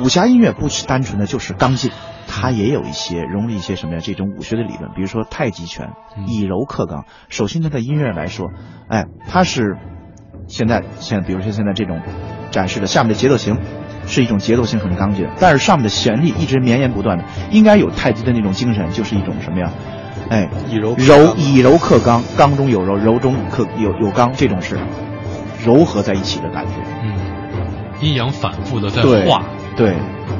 武侠音乐不是单纯的就是刚劲，它也有一些融入一些什么呀？这种武学的理论，比如说太极拳，以柔克刚。首先，它的音乐来说，哎，它是现在现在，比如说现在这种展示的下面的节奏型。是一种节奏性很刚劲，但是上面的旋律一直绵延不断的，应该有太极的那种精神，就是一种什么呀？哎，以柔柔以柔克刚，刚中有柔，柔中克有有刚，这种是柔合在一起的感觉。嗯，阴阳反复的在对化。对。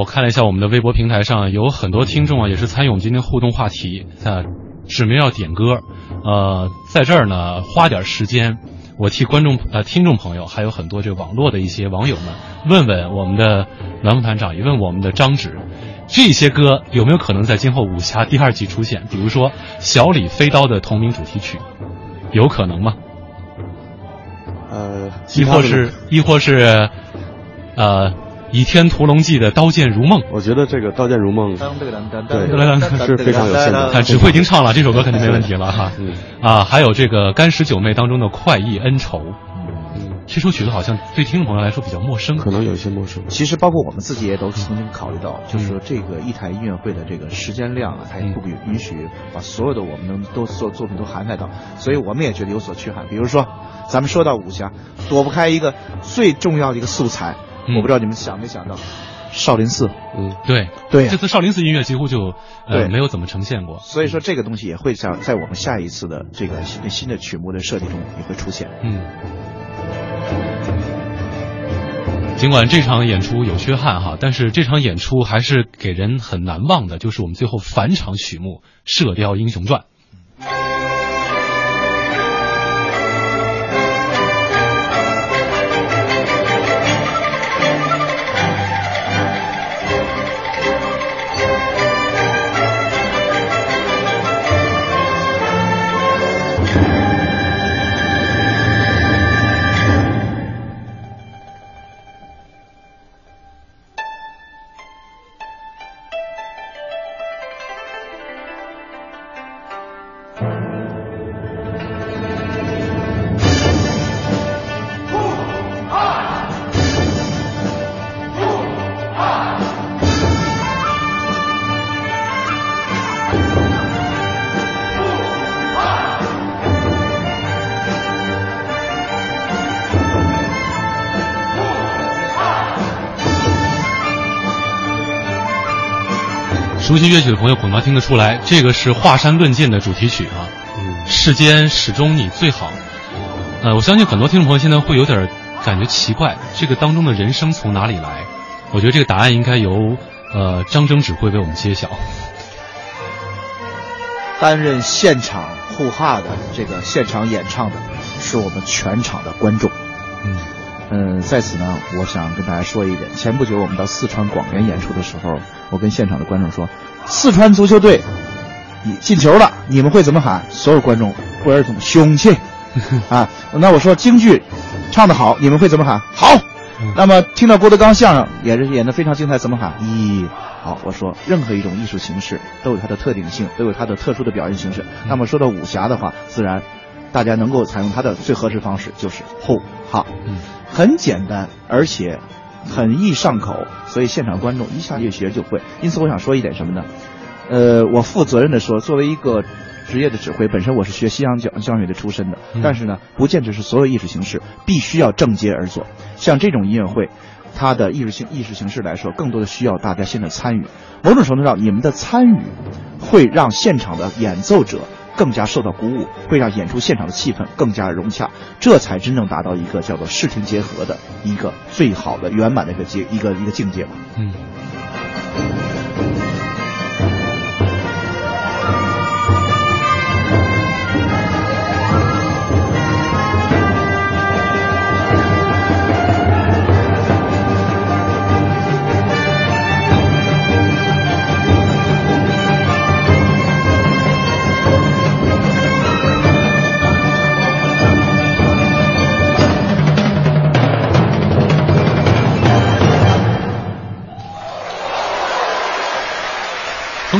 我看了一下我们的微博平台上，有很多听众啊，也是参与我们今天互动话题，啊，指明要点歌，呃，在这儿呢花点时间，我替观众呃听众朋友，还有很多这个网络的一些网友们，问问我们的栾副团长，也问我们的张指，这些歌有没有可能在今后武侠第二季出现？比如说《小李飞刀》的同名主题曲，有可能吗？呃，亦或是亦或是，呃。《倚天屠龙记》的《刀剑如梦》，我觉得这个《刀剑如梦》对是非常有限的。看指挥已经唱了，这首歌肯定没问题了哈。啊，还有这个《干十九妹》当中的《快意恩仇》，嗯，这首曲子好像对听众朋友来说比较陌生，可能有一些陌生。其实包括我们自己也都曾经考虑到，就是说这个一台音乐会的这个时间量啊，它也不允许把所有的我们能都做作品都涵盖到，所以我们也觉得有所缺憾。比如说，咱们说到武侠，躲不开一个最重要的一个素材。我不知道你们想没想到，少林寺，嗯，对。对，这次少林寺音乐几乎就呃没有怎么呈现过，所以说这个东西也会在在我们下一次的这个新的新的曲目的设计中也会出现，嗯。尽管这场演出有缺憾哈，但是这场演出还是给人很难忘的，就是我们最后返场曲目《射雕英雄传》。熟悉乐曲的朋友恐怕听得出来，这个是《华山论剑》的主题曲啊。嗯，世间始终你最好。呃，我相信很多听众朋友现在会有点感觉奇怪，这个当中的人声从哪里来？我觉得这个答案应该由呃张征指挥为我们揭晓。担任现场护哈的这个现场演唱的，是我们全场的观众。嗯嗯，在此呢，我想跟大家说一点。前不久我们到四川广元演出的时候，我跟现场的观众说，四川足球队你进球了，你们会怎么喊？所有观众不约而同凶气 啊。那我说京剧唱得好，你们会怎么喊？好。那么听到郭德纲相声也是演得非常精彩，怎么喊？咦，好，我说任何一种艺术形式都有它的特定性，都有它的特殊的表现形式。那么说到武侠的话，自然大家能够采用它的最合适方式就是吼哈，嗯，很简单，而且很易上口，所以现场观众一下一学就会。因此，我想说一点什么呢？呃，我负责任的说，作为一个职业的指挥，本身我是学西洋交交响乐的出身的，嗯但是呢，不见得是所有艺术形式必须要正接而做。像这种音乐会，它的艺术性艺术形式来说，更多的需要大家现场参与。某种程度上，你们的参与会让现场的演奏者更加受到鼓舞，会让演出现场的气氛更加融洽，这才真正达到一个叫做视听结合的一个最好的圆满的一个结一个一个境界吧。嗯。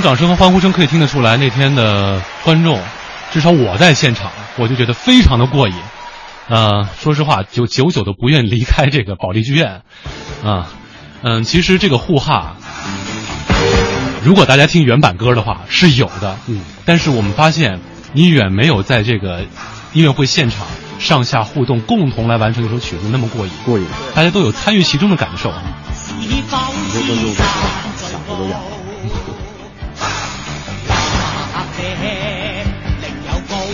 从掌声和欢呼声可以听得出来，那天的观众，至少我在现场，我就觉得非常的过瘾。呃，说实话，就久久的不愿离开这个保利剧院。啊，嗯，其实这个护哈，如果大家听原版歌的话是有的，嗯，但是我们发现你远没有在这个音乐会现场上下互动，共同来完成一首曲子那么过瘾。过瘾，大家都有参与其中的感受。很多观众嗓子都哑了。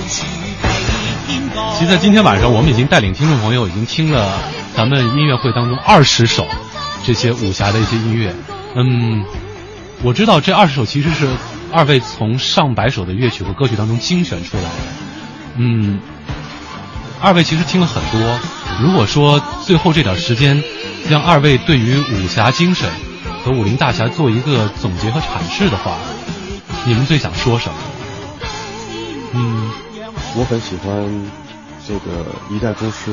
其实，在今天晚上，我们已经带领听众朋友已经听了咱们音乐会当中二十首这些武侠的一些音乐。嗯，我知道这二十首其实是二位从上百首的乐曲和歌曲当中精选出来的。嗯，二位其实听了很多。如果说最后这点时间，让二位对于武侠精神和武林大侠做一个总结和阐释的话，你们最想说什么？嗯，我很喜欢这个《一代宗师》，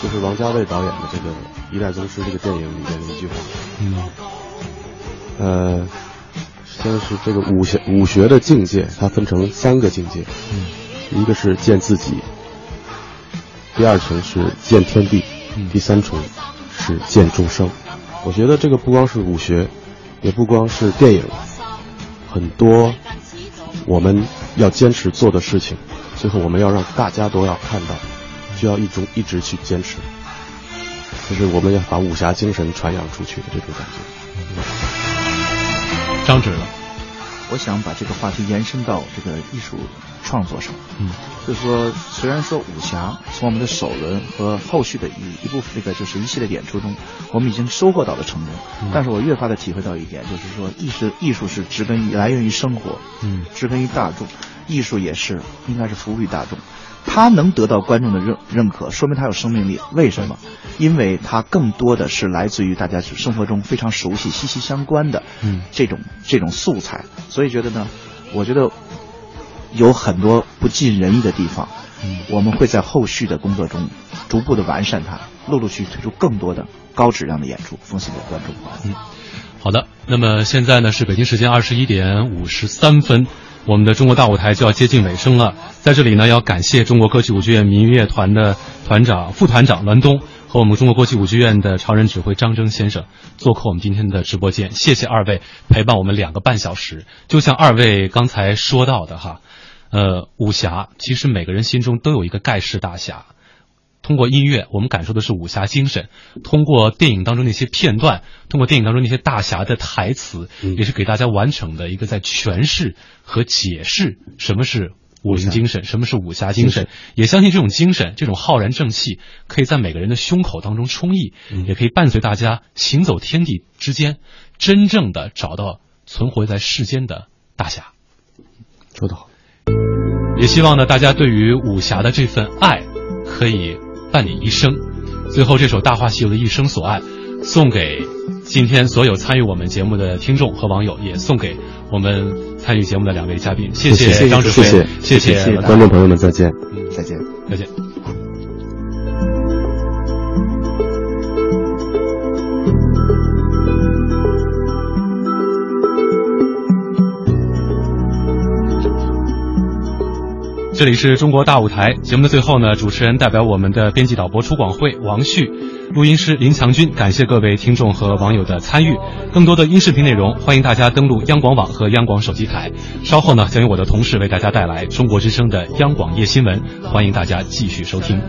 就是王家卫导演的这个《一代宗师》这个电影里面的一句话。嗯，呃，先是这个武学武学的境界，它分成三个境界。嗯，一个是见自己，第二层是见天地，嗯第三重是见众生。我觉得这个不光是武学，也不光是电影，很多我们要坚持做的事情，最后我们要让大家都要看到，就要一种一直去坚持，就是我们要把武侠精神传扬出去的这种感觉。张指了。我想把这个话题延伸到这个艺术创作上。嗯，就是说，虽然说武侠从我们的首轮和后续的一一部分这个就是一系列演出中，我们已经收获到了成功，嗯但是我越发的体会到一点，就是说艺术艺术是植根于来源于生活，嗯，植根于大众，艺术也是应该是服务于大众。它能得到观众的认认可，说明它有生命力。为什么？因为它更多的是来自于大家生活中非常熟悉、息息相关的嗯这种这种素材。所以觉得呢，我觉得有很多不尽人意的地方，嗯我们会在后续的工作中逐步的完善它，陆陆续续推出更多的高质量的演出，奉献给观众。嗯，好的。那么现在呢是北京时间二十一点五十三分，我们的中国大舞台就要接近尾声了。在这里呢，要感谢中国歌剧舞剧院民乐团的团长、副团长栾东和我们中国国际舞剧院的常任指挥张征先生做客我们今天的直播间。谢谢二位陪伴我们两个半小时。就像二位刚才说到的哈，呃，武侠其实每个人心中都有一个盖世大侠。通过音乐，我们感受的是武侠精神；通过电影当中那些片段，通过电影当中那些大侠的台词，也是给大家完整的一个在诠释和解释什么是武林精神，什么是武侠精神。也相信这种精神，这种浩然正气，可以在每个人的胸口当中充溢，也可以伴随大家行走天地之间，真正的找到存活在世间的大侠。说得好。也希望呢，大家对于武侠的这份爱可以伴你一生。最后，这首《大话西游》的一生所爱，送给今天所有参与我们节目的听众和网友，也送给我们参与节目的两位嘉宾。谢谢张志辉，谢谢谢观众朋友们，再见。嗯，再见，再见。这里是中国大舞台节目的最后呢，主持人代表我们的编辑导播出广会、王旭，录音师林强军，感谢各位听众和网友的参与。更多的音视频内容，欢迎大家登录央广网和央广手机台。稍后呢，将由我的同事为大家带来中国之声的央广夜新闻，欢迎大家继续收听。